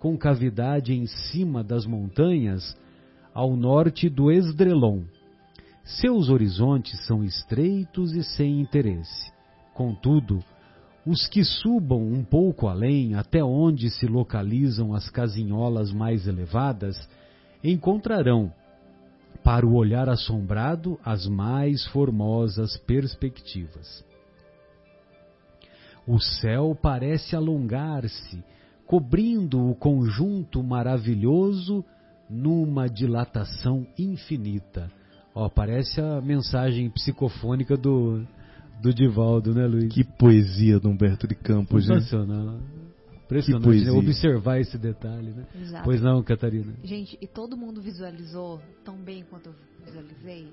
concavidade em cima das montanhas ao norte do Esdrelon. Seus horizontes são estreitos e sem interesse. Contudo, os que subam um pouco além, até onde se localizam as casinholas mais elevadas, encontrarão, para o olhar assombrado, as mais formosas perspectivas. O céu parece alongar-se, cobrindo o conjunto maravilhoso numa dilatação infinita. Ó, parece a mensagem psicofônica do, do Divaldo, né, Luiz? Que poesia do Humberto de Campos, né? Sensacional. Impressionante, né? Observar esse detalhe, né? Exato. Pois não, Catarina? Gente, e todo mundo visualizou tão bem quanto eu visualizei?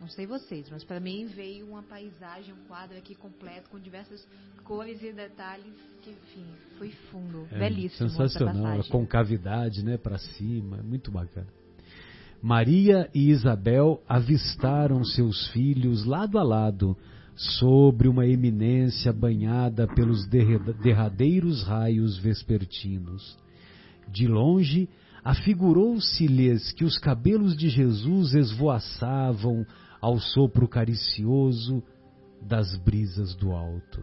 Não sei vocês, mas para mim veio uma paisagem, um quadro aqui completo com diversas cores e detalhes que, enfim, foi fundo. É, Belíssimo essa Sensacional, a concavidade, né, para cima, muito bacana. Maria e Isabel avistaram seus filhos lado a lado, sobre uma eminência banhada pelos derradeiros raios vespertinos. De longe, afigurou-se-lhes que os cabelos de Jesus esvoaçavam ao sopro caricioso das brisas do alto.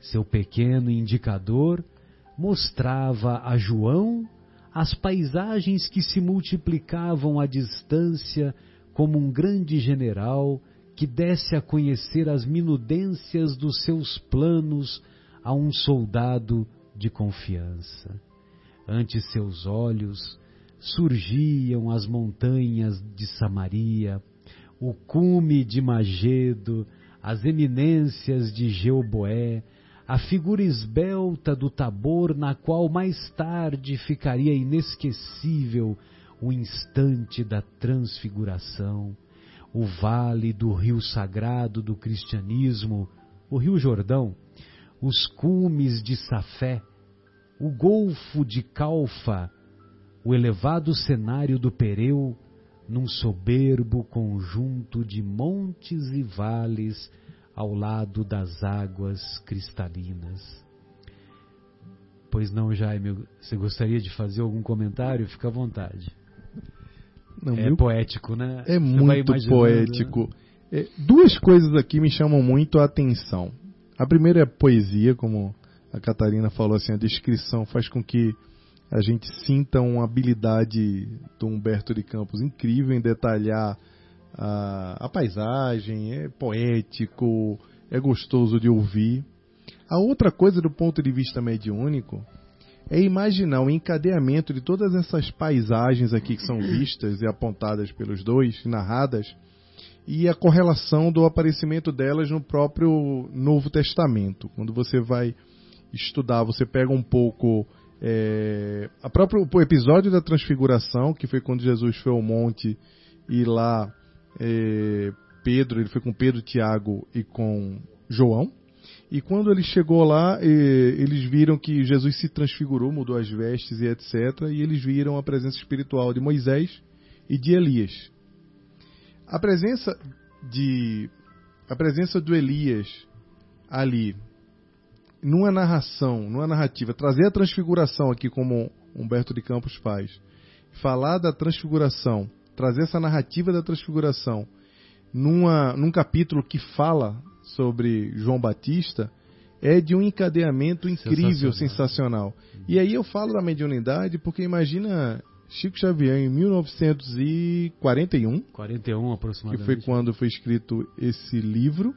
Seu pequeno indicador mostrava a João as paisagens que se multiplicavam à distância como um grande general que desse a conhecer as minudências dos seus planos a um soldado de confiança. Ante seus olhos surgiam as montanhas de Samaria, o cume de Magedo, as eminências de Jeoboé, a figura esbelta do Tabor, na qual mais tarde ficaria inesquecível o instante da transfiguração, o vale do rio sagrado do cristianismo, o rio Jordão, os cumes de Safé, o golfo de Calfa, o elevado cenário do Pereu, num soberbo conjunto de montes e vales ao lado das águas cristalinas. Pois não, Jaime, você gostaria de fazer algum comentário? Fica à vontade. Não, é meu- poético, né? É Você muito poético. né? É, duas coisas aqui me chamam muito a atenção. A primeira é a poesia, como a Catarina falou, assim, a descrição faz com que a gente sinta uma habilidade do Humberto de Campos incrível em detalhar a, a paisagem, é poético, é gostoso de ouvir. A outra coisa do ponto de vista mediúnico é imaginar o encadeamento de todas essas paisagens aqui que são vistas e apontadas pelos dois, narradas, e a correlação do aparecimento delas no próprio Novo Testamento. Quando você vai estudar, você pega um pouco é, a próprio o episódio da Transfiguração, que foi quando Jesus foi ao monte e lá é, Pedro, ele foi com Pedro, Tiago e com João. E quando ele chegou lá, eles viram que Jesus se transfigurou, mudou as vestes e etc. E eles viram a presença espiritual de Moisés e de Elias. A presença de a presença do Elias ali numa narração, numa narrativa, trazer a transfiguração aqui como Humberto de Campos faz, falar da transfiguração, trazer essa narrativa da transfiguração numa, num capítulo que fala sobre João Batista é de um encadeamento incrível, sensacional. Sensacional. E aí eu falo da mediunidade porque imagina Chico Xavier em 1941, 41 que aproximadamente. foi quando foi escrito esse livro,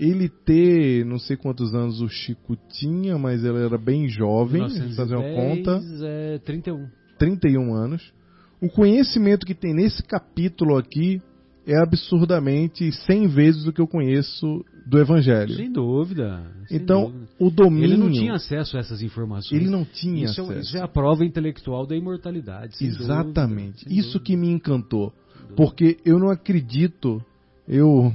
ele ter, não sei quantos anos o Chico tinha, mas ele era bem jovem, 1910, fazer uma conta, É 31. 31 anos. O conhecimento que tem nesse capítulo aqui é absurdamente 100 vezes o que eu conheço do Evangelho. Sem dúvida. sem então, dúvida. o domínio. Ele não tinha acesso a essas informações. ele não tinha isso, é, acesso. isso é a prova intelectual da imortalidade. Exatamente. dúvida, Isso dúvida. que me encantou. Porque eu não acredito, eu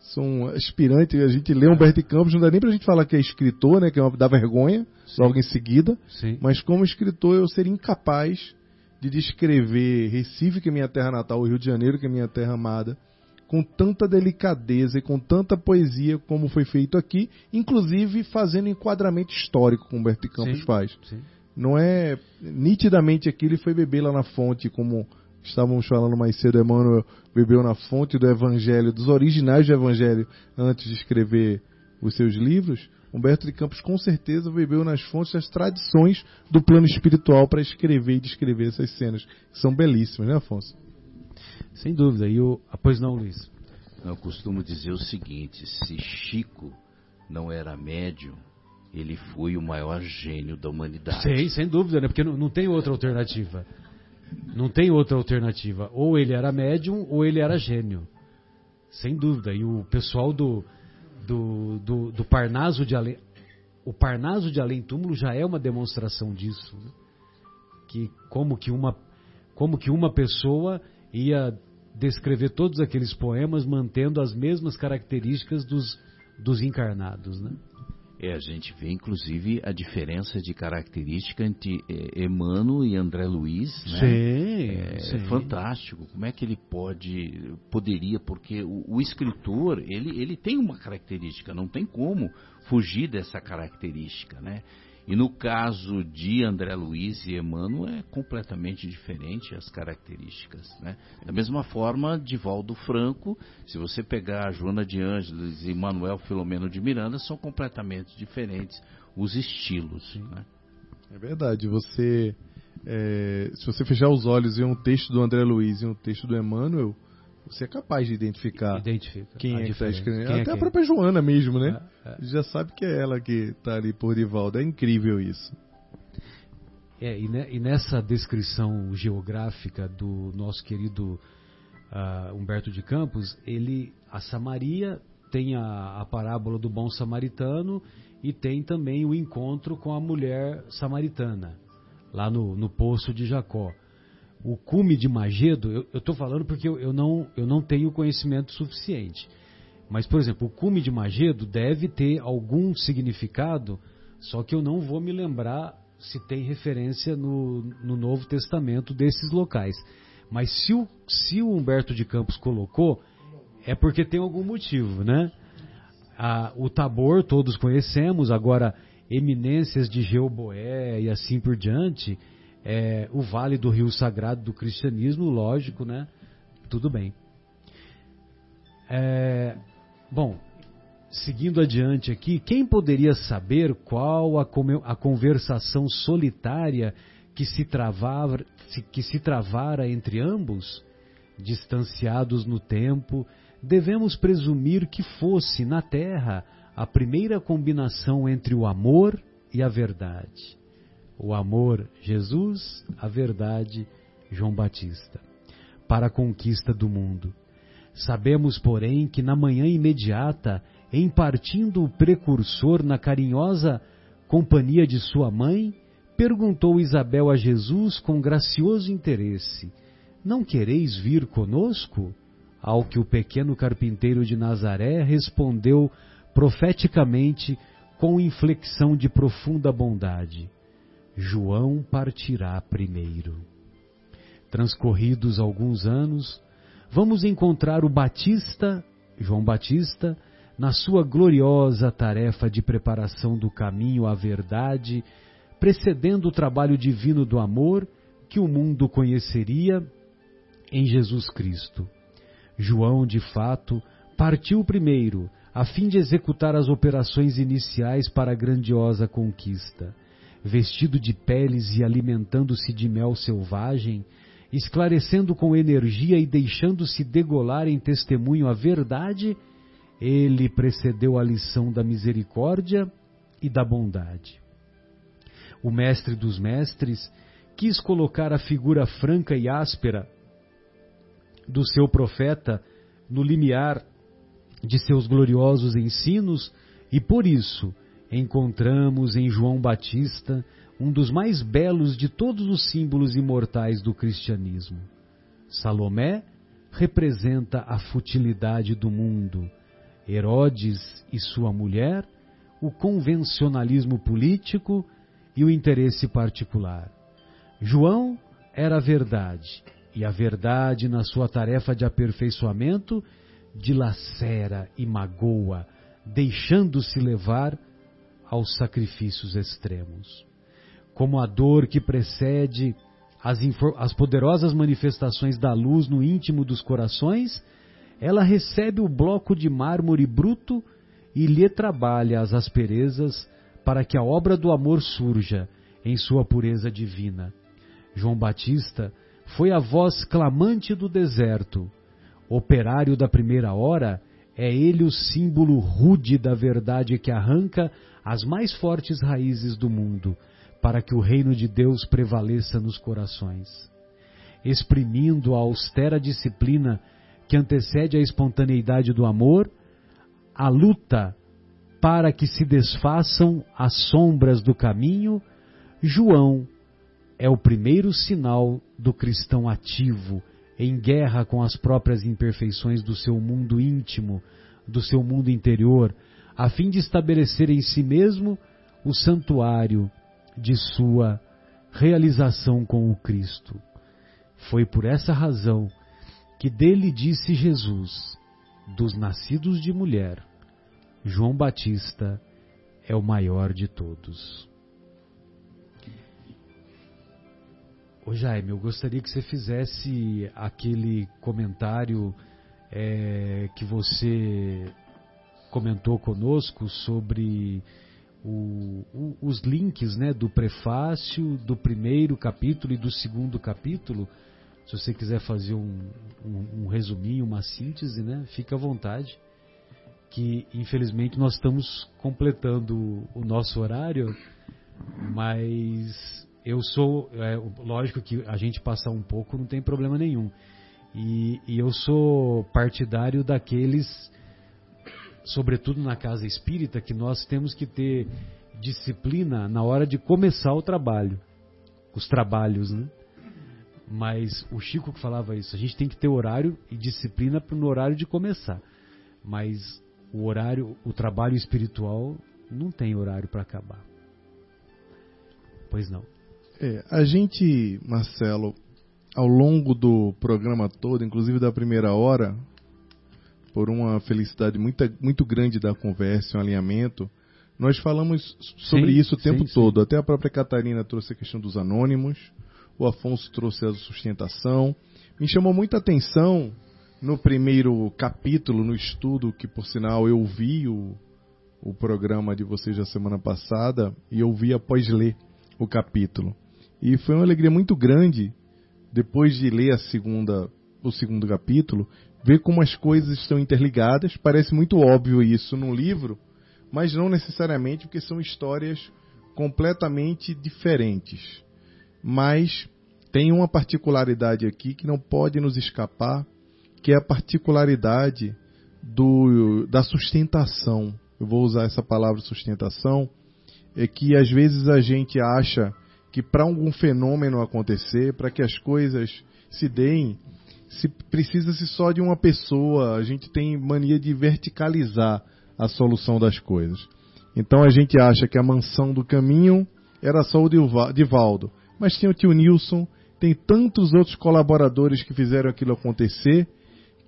sou um aspirante, a gente lê Humberto de Campos, não dá nem pra gente falar que é escritor, né, que é uma, dá vergonha, Sim. logo em seguida, Sim. mas como escritor eu seria incapaz de descrever Recife, que é minha terra natal, o Rio de Janeiro, que é minha terra amada, com tanta delicadeza e com tanta poesia como foi feito aqui, inclusive fazendo enquadramento histórico, como Humberto de Campos Sim. faz. Sim. Não é nitidamente aqui ele foi beber lá na fonte, como estávamos falando mais cedo, Emmanuel bebeu na fonte do Evangelho, dos originais do Evangelho, antes de escrever os seus livros. Humberto de Campos com certeza bebeu nas fontes das tradições do plano espiritual para escrever e descrever essas cenas, que são belíssimas, né, Afonso? Sem dúvida. E o... ah, pois não, Luiz. Eu costumo dizer o seguinte: se Chico não era médium, ele foi o maior gênio da humanidade. Sim, sem dúvida, né? Porque não, não tem outra alternativa. Não tem outra alternativa. Ou ele era médium ou ele era gênio. Sem dúvida. E o pessoal do, do, do, do Parnaso de Além. O Parnaso de Além Túmulo já é uma demonstração disso. né? Que como que uma, como que uma pessoa ia descrever todos aqueles poemas mantendo as mesmas características dos, dos encarnados, né? É, a gente vê inclusive a diferença de característica entre eh, Emmanuel e André Luiz, né? Sim, É, sim. fantástico. Como é que ele pode, poderia, porque o, o escritor, ele, ele tem uma característica, não tem como fugir dessa característica, né? E no caso de André Luiz e Emmanuel é completamente diferente as características, né? Da mesma forma, Divaldo Franco, se você pegar Joana de Ângeles e Manuel Filomeno de Miranda, são completamente diferentes os estilos, né? É verdade. Você, é, se você fechar os olhos e um texto do André Luiz e um texto do Emmanuel, você é capaz de identificar Identifica. quem a é que está escrevendo. Quem é Até a quem. própria Joana mesmo, né? É, é. Já sabe que é ela que está ali por Divaldo. É incrível isso. É, e, ne- e nessa descrição geográfica do nosso querido ah, Humberto de Campos, ele, a Samaria tem a, a parábola do bom samaritano e tem também o encontro com a mulher samaritana, lá no, no poço de Jacó. O cume de Magedo, eu estou falando porque eu, eu não, eu não tenho conhecimento suficiente. Mas, por exemplo, o cume de Magedo deve ter algum significado, só que eu não vou me lembrar se tem referência no, no Novo Testamento desses locais. Mas se o, se o Humberto de Campos colocou, é porque tem algum motivo, né? Ah, o Tabor todos conhecemos, agora eminências de Jeoboé e assim por diante, é, o Vale do Rio Sagrado do Cristianismo, lógico, né? Tudo bem. É, bom, seguindo adiante aqui, quem poderia saber qual a, a conversação solitária que se, travava, que se travara entre ambos? Distanciados no tempo, devemos presumir que fosse, na Terra, a primeira combinação entre o amor e a verdade. O amor, Jesus, a verdade, João Batista, para a conquista do mundo. Sabemos, porém, que na manhã imediata, em partindo o precursor na carinhosa companhia de sua mãe, perguntou Isabel a Jesus com gracioso interesse: Não quereis vir conosco? Ao que o pequeno carpinteiro de Nazaré respondeu profeticamente com inflexão de profunda bondade: João partirá primeiro. Transcorridos alguns anos, vamos encontrar o Batista, João Batista, na sua gloriosa tarefa de preparação do caminho à verdade, precedendo o trabalho divino do amor que o mundo conheceria em Jesus Cristo. João, de fato, partiu primeiro, a fim de executar as operações iniciais para a grandiosa conquista. Vestido de peles e alimentando-se de mel selvagem, esclarecendo com energia e deixando-se degolar em testemunho a verdade, ele precedeu a lição da misericórdia e da bondade. O mestre dos mestres quis colocar a figura franca e áspera do seu profeta no limiar de seus gloriosos ensinos e por isso encontramos em João Batista um dos mais belos de todos os símbolos imortais do cristianismo. Salomé representa a futilidade do mundo, Herodes e sua mulher, o convencionalismo político e o interesse particular. João era a verdade, e a verdade, na sua tarefa de aperfeiçoamento, dilacera e magoa, deixando-se levar aos sacrifícios extremos. Como a dor que precede as, as, poderosas manifestações da luz no íntimo dos corações, ela recebe o bloco de mármore bruto e lhe trabalha as asperezas para que a obra do amor surja em sua pureza divina. João Batista foi a voz clamante do deserto. Operário da primeira hora, é ele o símbolo rude da verdade que arranca as mais fortes raízes do mundo, para que o reino de Deus prevaleça nos corações. Exprimindo a austera disciplina que antecede a espontaneidade do amor, a luta para que se desfaçam as sombras do caminho, João é o primeiro sinal do cristão ativo, em guerra com as próprias imperfeições do seu mundo íntimo, do seu mundo interior, a fim de estabelecer em si mesmo o santuário de sua realização com o Cristo. Foi por essa razão que dele disse Jesus, dos nascidos de mulher, João Batista é o maior de todos. Ô Jaime, eu gostaria que você fizesse aquele comentário é, que você comentou conosco sobre o, o, os links né, do prefácio, do primeiro capítulo e do segundo capítulo se você quiser fazer um, um, um resuminho, uma síntese, né, fica à vontade. Que infelizmente nós estamos completando o nosso horário, mas eu sou, é, lógico que a gente passar um pouco não tem problema nenhum. E, e, eu sou partidário daqueles, sobretudo na casa espírita, que nós temos que ter disciplina na hora de começar o trabalho, os trabalhos, né? Mas o Chico que falava isso, a gente tem que ter horário e disciplina no horário de começar. Mas o horário, o trabalho espiritual não tem horário para acabar. Pois não. É, a gente, Marcelo, ao longo do programa todo, inclusive da primeira hora, por uma felicidade muito, muito grande da conversa, um alinhamento, nós falamos sobre sim, isso o tempo sim, todo. Sim. Até a própria Catarina trouxe a questão dos anônimos, o Afonso trouxe a sustentação. Me chamou muita atenção no primeiro capítulo, no estudo, que por sinal eu vi o, o programa de vocês da semana passada e eu vi após ler o capítulo. E foi uma alegria muito grande, depois de ler a segunda, o segundo capítulo, ver como as coisas estão interligadas. Parece muito óbvio isso num livro, mas não necessariamente, porque são histórias completamente diferentes mas tem uma particularidade aqui que não pode nos escapar, que é a particularidade do, da sustentação. Eu vou usar essa palavra sustentação, é que às vezes a gente acha que para algum fenômeno acontecer, para que as coisas se deem, se precisa-se só de uma pessoa. A gente tem mania de verticalizar a solução das coisas. Então a gente acha que a mansão do caminho era só o Divaldo mas tem o tio Nilson, tem tantos outros colaboradores que fizeram aquilo acontecer,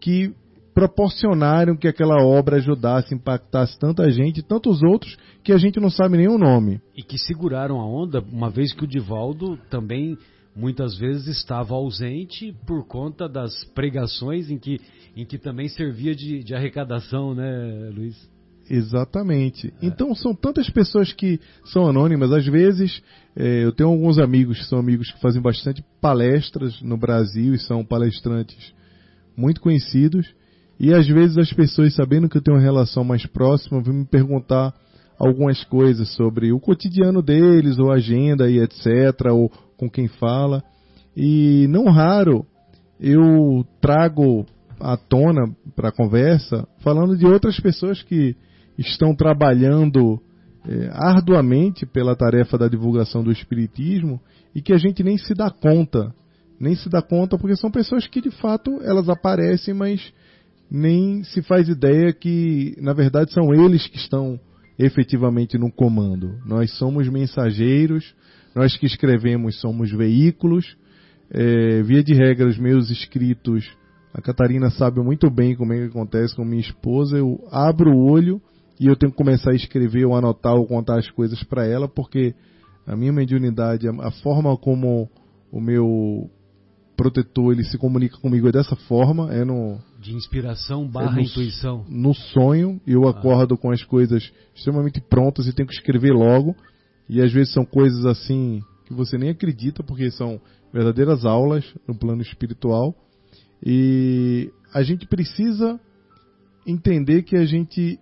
que proporcionaram que aquela obra ajudasse, impactasse tanta gente, tantos outros que a gente não sabe nem o nome. E que seguraram a onda, uma vez que o Divaldo também muitas vezes estava ausente por conta das pregações em que, em que também servia de, de arrecadação, né, Luiz? Exatamente. É. Então são tantas pessoas que são anônimas. Às vezes é, eu tenho alguns amigos que são amigos que fazem bastante palestras no Brasil e são palestrantes muito conhecidos. E às vezes as pessoas, sabendo que eu tenho uma relação mais próxima, vêm me perguntar algumas coisas sobre o cotidiano deles, ou agenda e etc., ou com quem fala. E não raro eu trago à tona para a conversa falando de outras pessoas que estão trabalhando é, arduamente pela tarefa da divulgação do Espiritismo e que a gente nem se dá conta. Nem se dá conta porque são pessoas que de fato elas aparecem, mas nem se faz ideia que na verdade são eles que estão efetivamente no comando. Nós somos mensageiros, nós que escrevemos somos veículos. É, via de regra, os meus escritos, a Catarina sabe muito bem como é que acontece com minha esposa. Eu abro o olho e eu tenho que começar a escrever ou anotar ou contar as coisas para ela, porque a minha mediunidade, a, forma como o meu protetor ele se comunica comigo é dessa forma, é no de inspiração barra é no, intuição. No sonho, eu ah. acordo com as coisas extremamente prontas e tenho que escrever logo. E às vezes são coisas assim que você nem acredita, porque são verdadeiras aulas no plano espiritual. E a gente precisa entender que a gente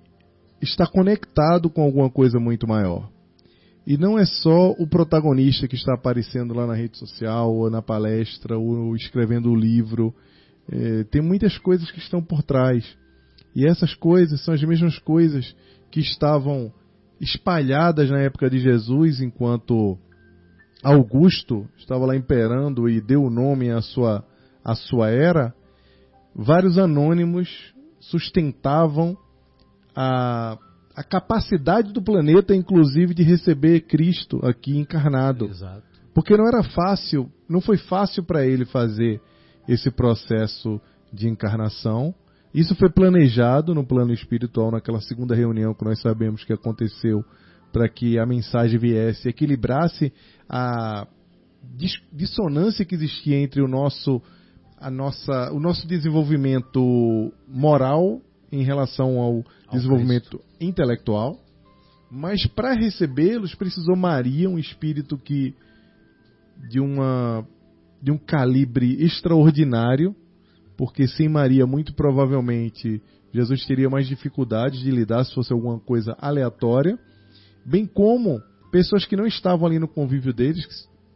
está conectado com alguma coisa muito maior. E não é só o protagonista que está aparecendo lá na rede social, ou na palestra, ou escrevendo o livro. É, tem muitas coisas que estão por trás. E essas coisas são as mesmas coisas que estavam espalhadas na época de Jesus, enquanto Augusto estava lá imperando e deu o nome à sua, à sua era. Vários anônimos sustentavam a, a capacidade do planeta, inclusive, de receber Cristo aqui encarnado. Exato. Porque não era fácil, não foi fácil para ele fazer esse processo de encarnação. Isso foi planejado no plano espiritual naquela segunda reunião que nós sabemos que aconteceu para que a mensagem viesse, equilibrasse a dissonância que existia entre o nosso, a nossa, o nosso desenvolvimento moral em relação ao, ao desenvolvimento Cristo. intelectual. Mas para recebê-los precisou Maria, um espírito que de uma de um calibre extraordinário, porque sem Maria, muito provavelmente, Jesus teria mais dificuldades de lidar se fosse alguma coisa aleatória, bem como pessoas que não estavam ali no convívio deles,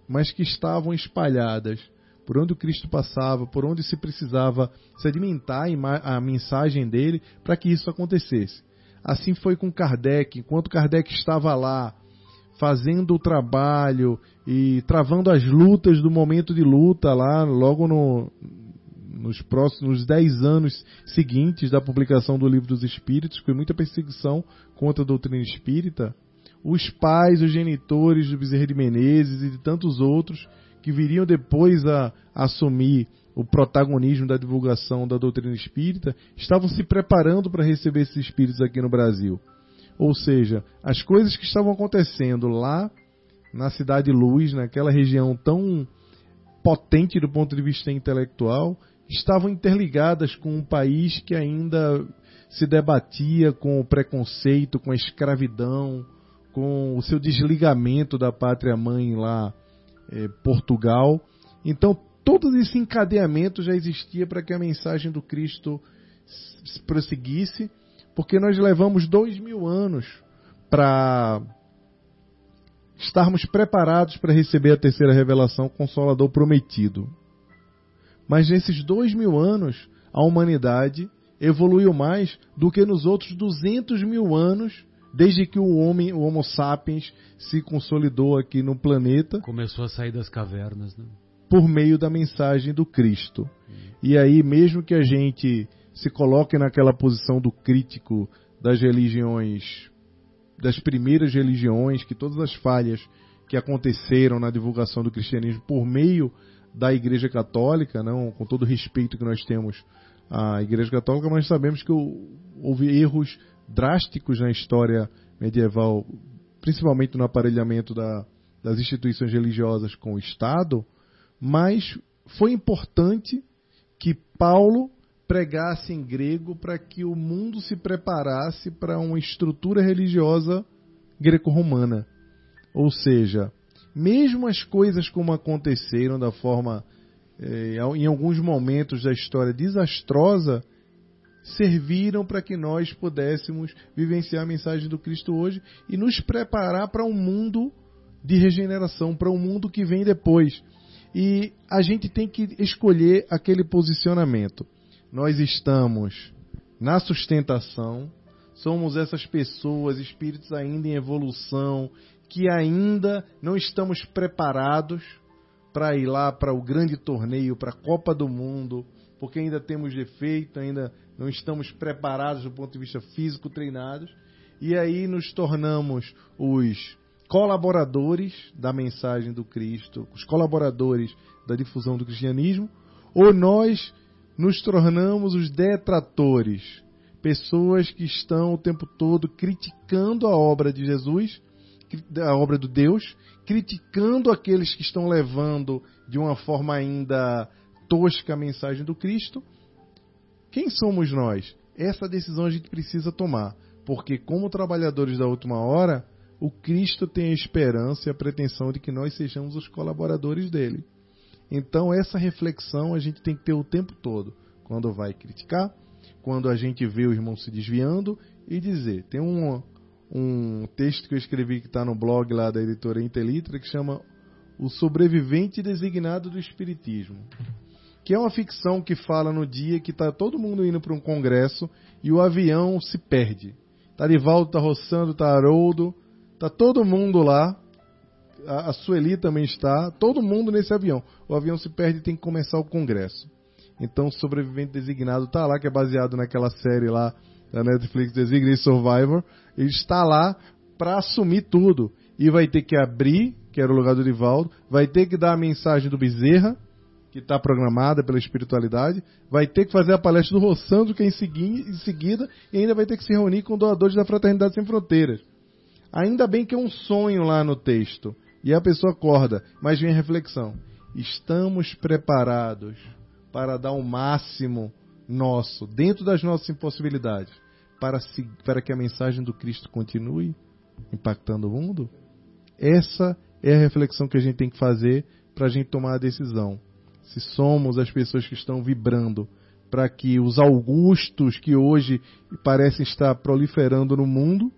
mas que estavam espalhadas por onde o Cristo passava, por onde se precisava sedimentar a mensagem dele para que isso acontecesse. Assim foi com Kardec, enquanto Kardec estava lá fazendo o trabalho e travando as lutas do momento de luta lá, logo no, nos próximos dez anos seguintes da publicação do Livro dos Espíritos, foi muita perseguição contra a doutrina espírita, os pais, os genitores do Bezerra de Menezes e de tantos outros que viriam depois a, a assumir o protagonismo da divulgação da doutrina espírita, estavam se preparando para receber esses espíritos aqui no Brasil. Ou seja, as coisas que estavam acontecendo lá na Cidade Luz, naquela região tão potente do ponto de vista intelectual, estavam interligadas com um país que ainda se debatia com o preconceito, com a escravidão, com o seu desligamento da pátria mãe lá, eh, Portugal. Então, todo esse encadeamento já existia para que a mensagem do Cristo prosseguisse porque nós levamos dois mil anos para estarmos preparados para receber a terceira revelação Consolador prometido. Mas nesses dois mil anos, a humanidade evoluiu mais do que nos outros 200 mil anos, desde que o homem, o Homo sapiens, se consolidou aqui no planeta. Começou a sair das cavernas, né? Por meio da mensagem do Cristo. E aí, mesmo que a gente se coloque naquela posição do crítico das religiões, das primeiras religiões, que todas as falhas que aconteceram na divulgação do cristianismo por meio da Igreja Católica, não com todo o respeito que nós temos à Igreja Católica, mas sabemos que houve erros drásticos na história medieval, principalmente no aparelhamento da, das instituições religiosas com o Estado, mas foi importante que Paulo pregasse em grego para que o mundo se preparasse para uma estrutura religiosa greco-romana. Ou seja, mesmo as coisas como aconteceram da forma, eh, em alguns momentos da história desastrosa, serviram para que nós pudéssemos vivenciar a mensagem do Cristo hoje e nos preparar para um mundo de regeneração, para um mundo que vem depois. E a gente tem que escolher aquele posicionamento. Nós estamos na sustentação, somos essas pessoas, espíritos ainda em evolução, que ainda não estamos preparados para ir lá para o grande torneio, para a Copa do Mundo, porque ainda temos defeito, ainda não estamos preparados do ponto de vista físico, treinados, e aí nos tornamos os colaboradores da mensagem do Cristo, os colaboradores da difusão do cristianismo, ou nós nos tornamos os detratores, pessoas que estão o tempo todo criticando a obra de Jesus, a obra do Deus, criticando aqueles que estão levando de uma forma ainda tosca a mensagem do Cristo. Quem somos nós? Essa decisão a gente precisa tomar, porque como trabalhadores da última hora, o Cristo tem a esperança e a pretensão de que nós sejamos os colaboradores dele. Então, essa reflexão a gente tem que ter o tempo todo, quando vai criticar, quando a gente vê o irmão se desviando e dizer. Tem um, um texto que eu escrevi que está no blog lá da editora Intelitra que chama O Sobrevivente Designado do Espiritismo. Que é uma ficção que fala no dia que está todo mundo indo para um congresso e o avião se perde. Tá Rivaldo, tá Roçando, tá Haroldo, tá todo mundo lá. A, a Sueli também está, todo mundo nesse avião. O avião se perde e tem que começar o congresso. Então, o sobrevivente designado tá lá, que é baseado naquela série lá da Netflix, Designated Survivor. Ele está lá para assumir tudo. E vai ter que abrir, que era o lugar do Rivaldo, vai ter que dar a mensagem do Bezerra, que está programada pela espiritualidade, vai ter que fazer a palestra do Rossandro, que é em, segui em seguida, e ainda vai ter que se reunir com doadores da Fraternidade Sem Fronteiras. Ainda bem que é um sonho lá no texto, e a pessoa acorda, mas vem a reflexão. Estamos preparados para dar o máximo nosso, dentro das nossas impossibilidades, para, para que a mensagem do Cristo continue impactando o mundo? Essa é a reflexão que a gente tem que fazer para a gente tomar a decisão. Se somos as pessoas que estão vibrando para que os augustos que hoje parecem estar proliferando no mundo,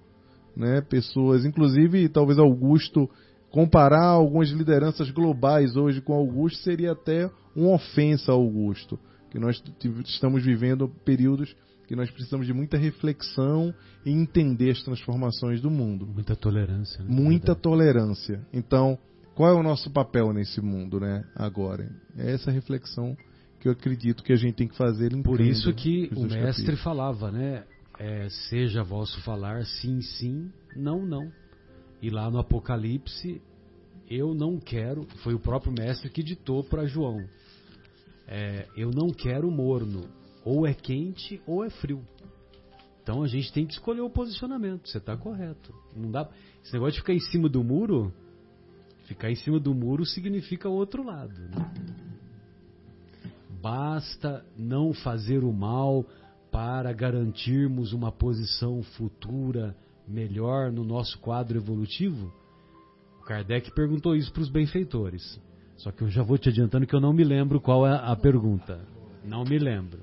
né, pessoas, inclusive talvez Augusto, comparar algumas lideranças globais hoje com Augusto seria até uma ofensa a Augusto que nós estamos vivendo períodos que nós precisamos de muita reflexão e entender as transformações do mundo. Muita tolerância. Né? Muita tolerância. Então, qual é o nosso papel nesse mundo, né? Agora, é essa reflexão que eu acredito que a gente tem que fazer. Por isso que o mestre capítulos. falava, né? É, seja vosso falar sim, sim, não, não. E lá no Apocalipse, eu não quero. Foi o próprio mestre que ditou para João é, eu não quero morno. Ou é quente ou é frio. Então a gente tem que escolher o posicionamento. Você está correto. Não dá. Esse negócio de ficar em cima do muro, ficar em cima do muro significa o outro lado. Né? Basta não fazer o mal para garantirmos uma posição futura melhor no nosso quadro evolutivo? O Kardec perguntou isso para os benfeitores. Só que eu já vou te adiantando que eu não me lembro qual é a pergunta. Não me lembro.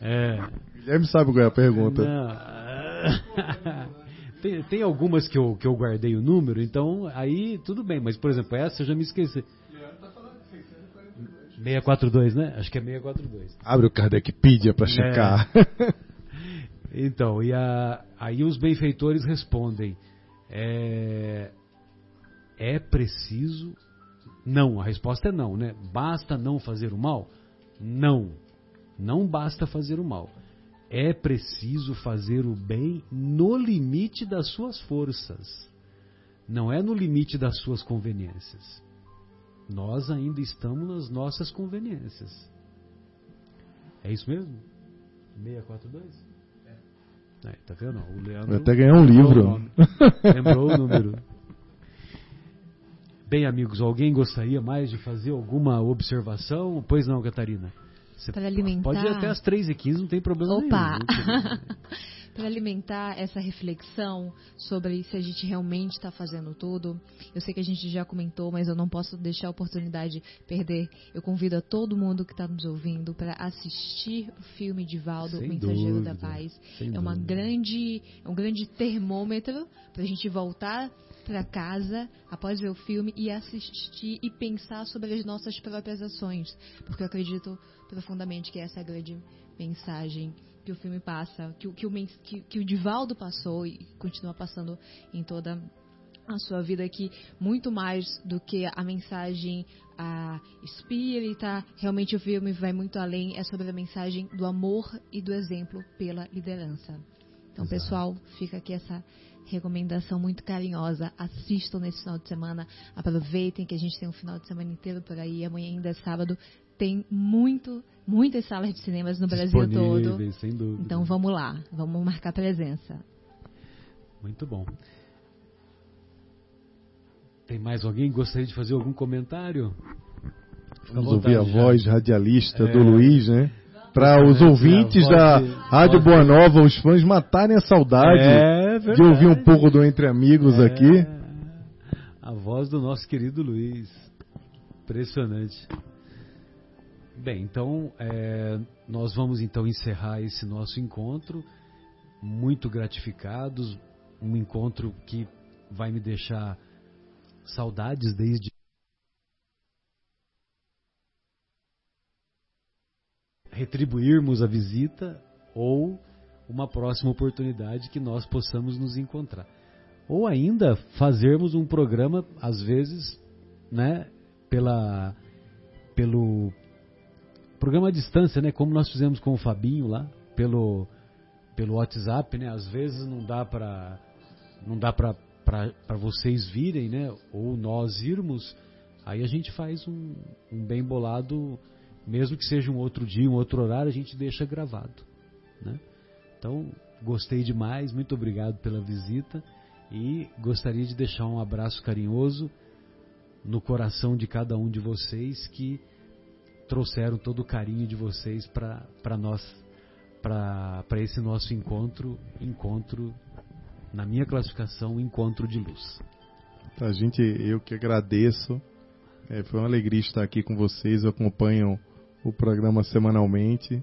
É. Guilherme sabe qual é a pergunta. tem, tem algumas que eu, que eu guardei o número, então aí tudo bem. Mas, por exemplo, essa eu já me esqueci. 642, né? Acho que é 642. Abre o Kardecpedia para checar. É. Então, e a, aí os benfeitores respondem: é, é preciso não, a resposta é não, né? Basta não fazer o mal? Não. Não basta fazer o mal. É preciso fazer o bem no limite das suas forças. Não é no limite das suas conveniências. Nós ainda estamos nas nossas conveniências. É isso mesmo? 642? É. É, tá vendo? O Leandro. até ganhar um livro. Lembrou o número. Bem, amigos, alguém gostaria mais de fazer alguma observação? Pois não, Catarina. Para alimentar. Pode ir até as 3 e 15 não tem problema Opa. nenhum. para alimentar essa reflexão sobre se a gente realmente está fazendo tudo. Eu sei que a gente já comentou, mas eu não posso deixar a oportunidade perder. Eu convido a todo mundo que está nos ouvindo para assistir o filme de Valdo, Sem Mensageiro dúvida, da Paz. sem É uma dúvida. grande, é um grande termômetro para a gente voltar para casa após ver o filme e assistir e pensar sobre as nossas próprias ações, porque eu acredito profundamente que essa é a grande mensagem que o filme passa, que, o- que, o, que, que o Divaldo passou e continua passando em toda a sua vida que muito mais do que a mensagem a espírita, realmente o filme vai muito além, é sobre a mensagem do amor e do exemplo pela liderança. Então, Exato. pessoal, fica aqui essa recomendação muito carinhosa. Assistam nesse final de semana, aproveitem que a gente tem um final de semana inteiro por aí, amanhã ainda é sábado, tem muito, muitas salas de cinemas no Brasil todo. Sem dúvida. Então vamos lá, vamos marcar presença. Muito bom. Tem mais alguém que gostaria de fazer algum comentário? Fica Vamos ouvir a já. voz radialista É. do Luiz, né? Para os É, ouvintes a da Rádio Boa Nova, os fãs matarem a saudade É de ouvir um pouco do Entre Amigos É, aqui. A voz do nosso querido Luiz. Impressionante. Bem, então é, nós vamos então encerrar esse nosso encontro. Muito gratificados. Um encontro que vai me deixar saudades desde. Retribuirmos a visita ou uma próxima oportunidade que nós possamos nos encontrar ou ainda fazermos um programa às vezes, né, pela pelo programa à distância, né, como nós fizemos com o Fabinho lá, pelo pelo WhatsApp, né? Às vezes não dá para não dá para para vocês virem, né, ou nós irmos, aí a gente faz um, um bem bolado, mesmo que seja um outro dia, um outro horário, a gente deixa gravado, né? Então, gostei demais, muito obrigado pela visita e gostaria de deixar um abraço carinhoso no coração de cada um de vocês que trouxeram todo o carinho de vocês para nós, para esse nosso encontro, encontro na minha classificação, encontro de luz. A gente, eu que agradeço. É, foi uma alegria estar aqui com vocês. Eu acompanho o programa semanalmente.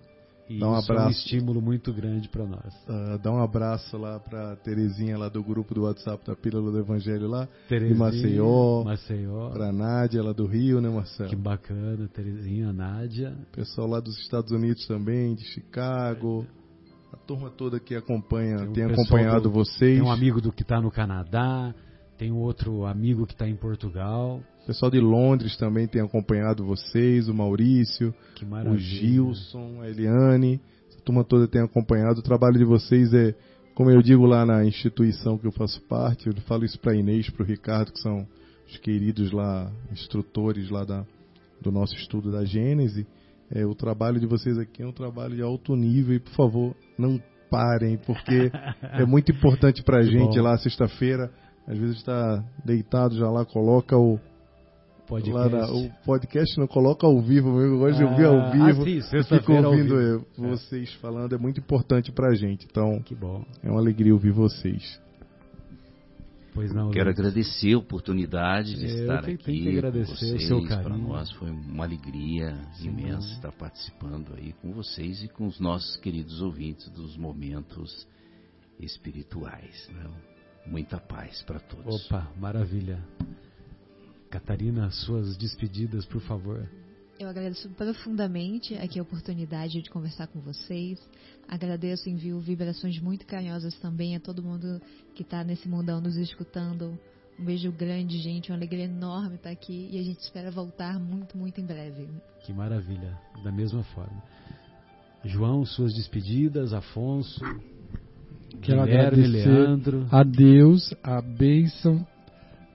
E Dá um isso é um abraço. estímulo muito grande para nós. Ah, dá um abraço lá para Terezinha lá do grupo do WhatsApp da Pílula do Evangelho lá, Terezinha, Maceió, Maceió. para Nádia lá do Rio, né, Marcelo? Que bacana, Terezinha, Nádia. Pessoal lá dos Estados Unidos também, de Chicago. A turma toda que acompanha, Tem um tem, acompanhado do- vocês. Tem um amigo do que está no Canadá, tem um outro amigo que está em Portugal. O pessoal de Londres também tem acompanhado vocês, o Maurício, o Gilson, a Eliane. Essa turma toda tem acompanhado. O trabalho de vocês é, como eu digo lá na instituição que eu faço parte, eu falo isso para Inês, para o Ricardo, que são os queridos lá, instrutores lá da, do nosso estudo da Gênese. É, o trabalho de vocês aqui é um trabalho de alto nível e, por favor, não parem, porque é muito importante para a gente bom. lá sexta-feira. Às vezes está deitado já lá, coloca o, Podcast. Lá na- o podcast não coloca ao vivo eu gosto de ouvir ao Ah, vivo. ah, fico ouvindo vivo. vocês falando, é muito importante pra gente. Então, Que bom. é uma alegria ouvir vocês. Pois não, Quero Luiz. agradecer a oportunidade de Eu estar tenho aqui que agradecer com o vocês. seu Para carinho. nós foi uma alegria Sim. imensa estar participando aí com vocês e com os nossos queridos ouvintes dos momentos espirituais. né? Muita paz para todos. Opa, maravilha. Catarina, suas despedidas, por favor. Eu agradeço profundamente aqui a oportunidade de conversar com vocês. Agradeço, envio vibrações muito carinhosas também a todo mundo que está nesse mundão nos escutando. Um beijo grande, gente. Uma alegria enorme estar aqui e a gente espera voltar muito, muito em breve. Que maravilha. Da mesma forma. João, suas despedidas. Afonso. Quero Guilherme, agradecer Leandro. a Deus a bênção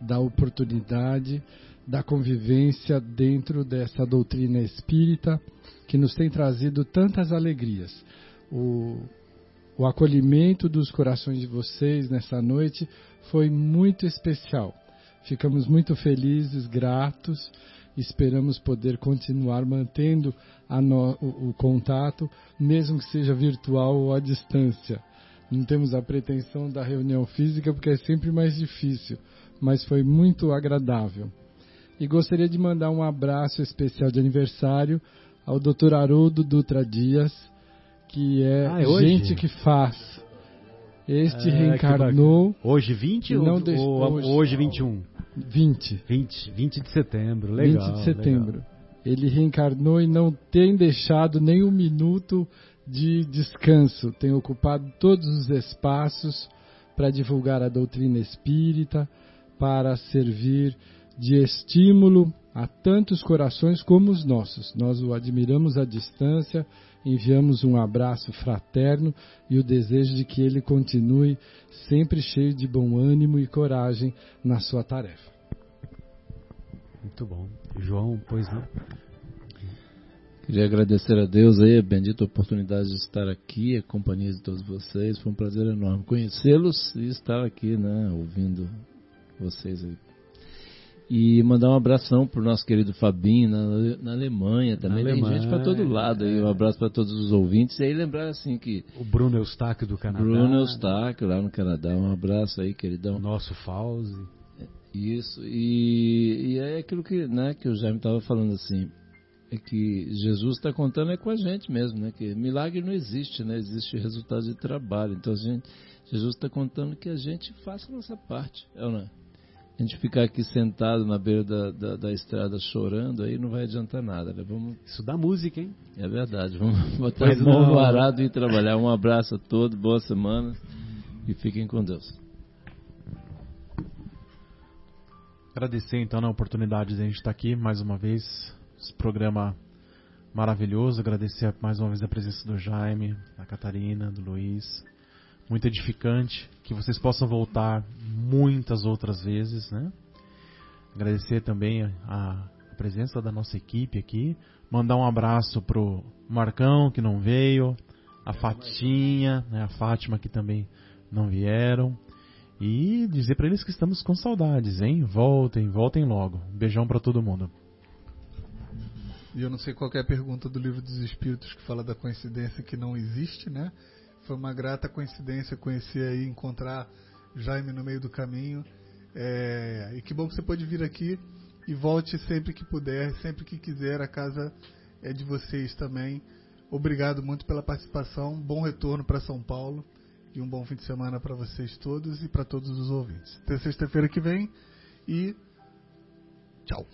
da oportunidade da convivência dentro dessa doutrina espírita que nos tem trazido tantas alegrias. O, o acolhimento dos corações de vocês nessa noite foi muito especial. Ficamos muito felizes, gratos. Esperamos poder continuar mantendo no- o, o contato, mesmo que seja virtual ou à distância. não temos a pretensão da reunião física porque é sempre mais difícil, mas foi muito agradável. E gostaria de mandar um abraço especial de aniversário ao Dr. Haroldo Dutra Dias, que é, Ah, é hoje? gente que faz. Este É, reencarnou. Hoje 20 Não ou, deixa- ou hoje. hoje 21? 20. 20, 20 de setembro, legal. 20 de setembro. legal. Ele reencarnou e não tem deixado nem um minuto de descanso. Tem ocupado todos os espaços para divulgar a doutrina espírita, para servir de estímulo a tantos corações como os nossos. Nós o admiramos à distância, enviamos um abraço fraterno e o desejo de que ele continue sempre cheio de bom ânimo e coragem na sua tarefa. Muito bom. João, pois não? Queria agradecer a Deus aí a bendita oportunidade de estar aqui, a companhia de todos vocês. Foi um prazer enorme conhecê-los e estar aqui, né, ouvindo vocês aí. E mandar um abração pro nosso querido Fabinho na, na Alemanha também. Na Tem Alemanha, gente para todo lado aí. Um é. abraço para todos os ouvintes. E aí lembrar assim que O Bruno Eustáquio do Canadá. Bruno Eustáquio lá no Canadá. Um abraço aí, queridão. nosso Fauzi. Isso, e, e é aquilo que, né, que o Jaime estava falando assim, é que Jesus está contando é com a gente mesmo, né, que milagre não existe, né, existe resultado de trabalho, então a gente, Jesus está contando que a gente faça a nossa parte, é ou não é? A gente ficar aqui sentado na beira da, da, da estrada chorando, aí não vai adiantar nada, né, vamos, Isso dá música, hein? é verdade, vamos botar Pois a mão não. no arado e trabalhar, um abraço a todos, boa semana e fiquem com Deus. Agradecer então a oportunidade de a gente estar aqui mais uma vez, esse programa maravilhoso. Agradecer mais uma vez a presença do Jaime, da Catarina, do Luiz. Muito edificante. Que vocês possam voltar muitas outras vezes, né? Agradecer também a presença da nossa equipe aqui. Mandar um abraço pro Marcão, que não veio. A Fatinha, né? a Fátima, que também não vieram. E dizer pra eles que estamos com saudades, hein? Voltem, voltem logo. Beijão pra todo mundo. E eu não sei qual é a pergunta do livro dos Espíritos que fala da coincidência que não existe, né? Foi uma grata coincidência conhecer aí, encontrar Jaime no meio do caminho. É, e que bom que você pode vir aqui e volte sempre que puder, sempre que quiser. A casa é de vocês também. Obrigado muito pela participação. Bom retorno para São Paulo e um bom fim de semana para vocês todos e para todos os ouvintes. Até sexta-feira que vem e tchau.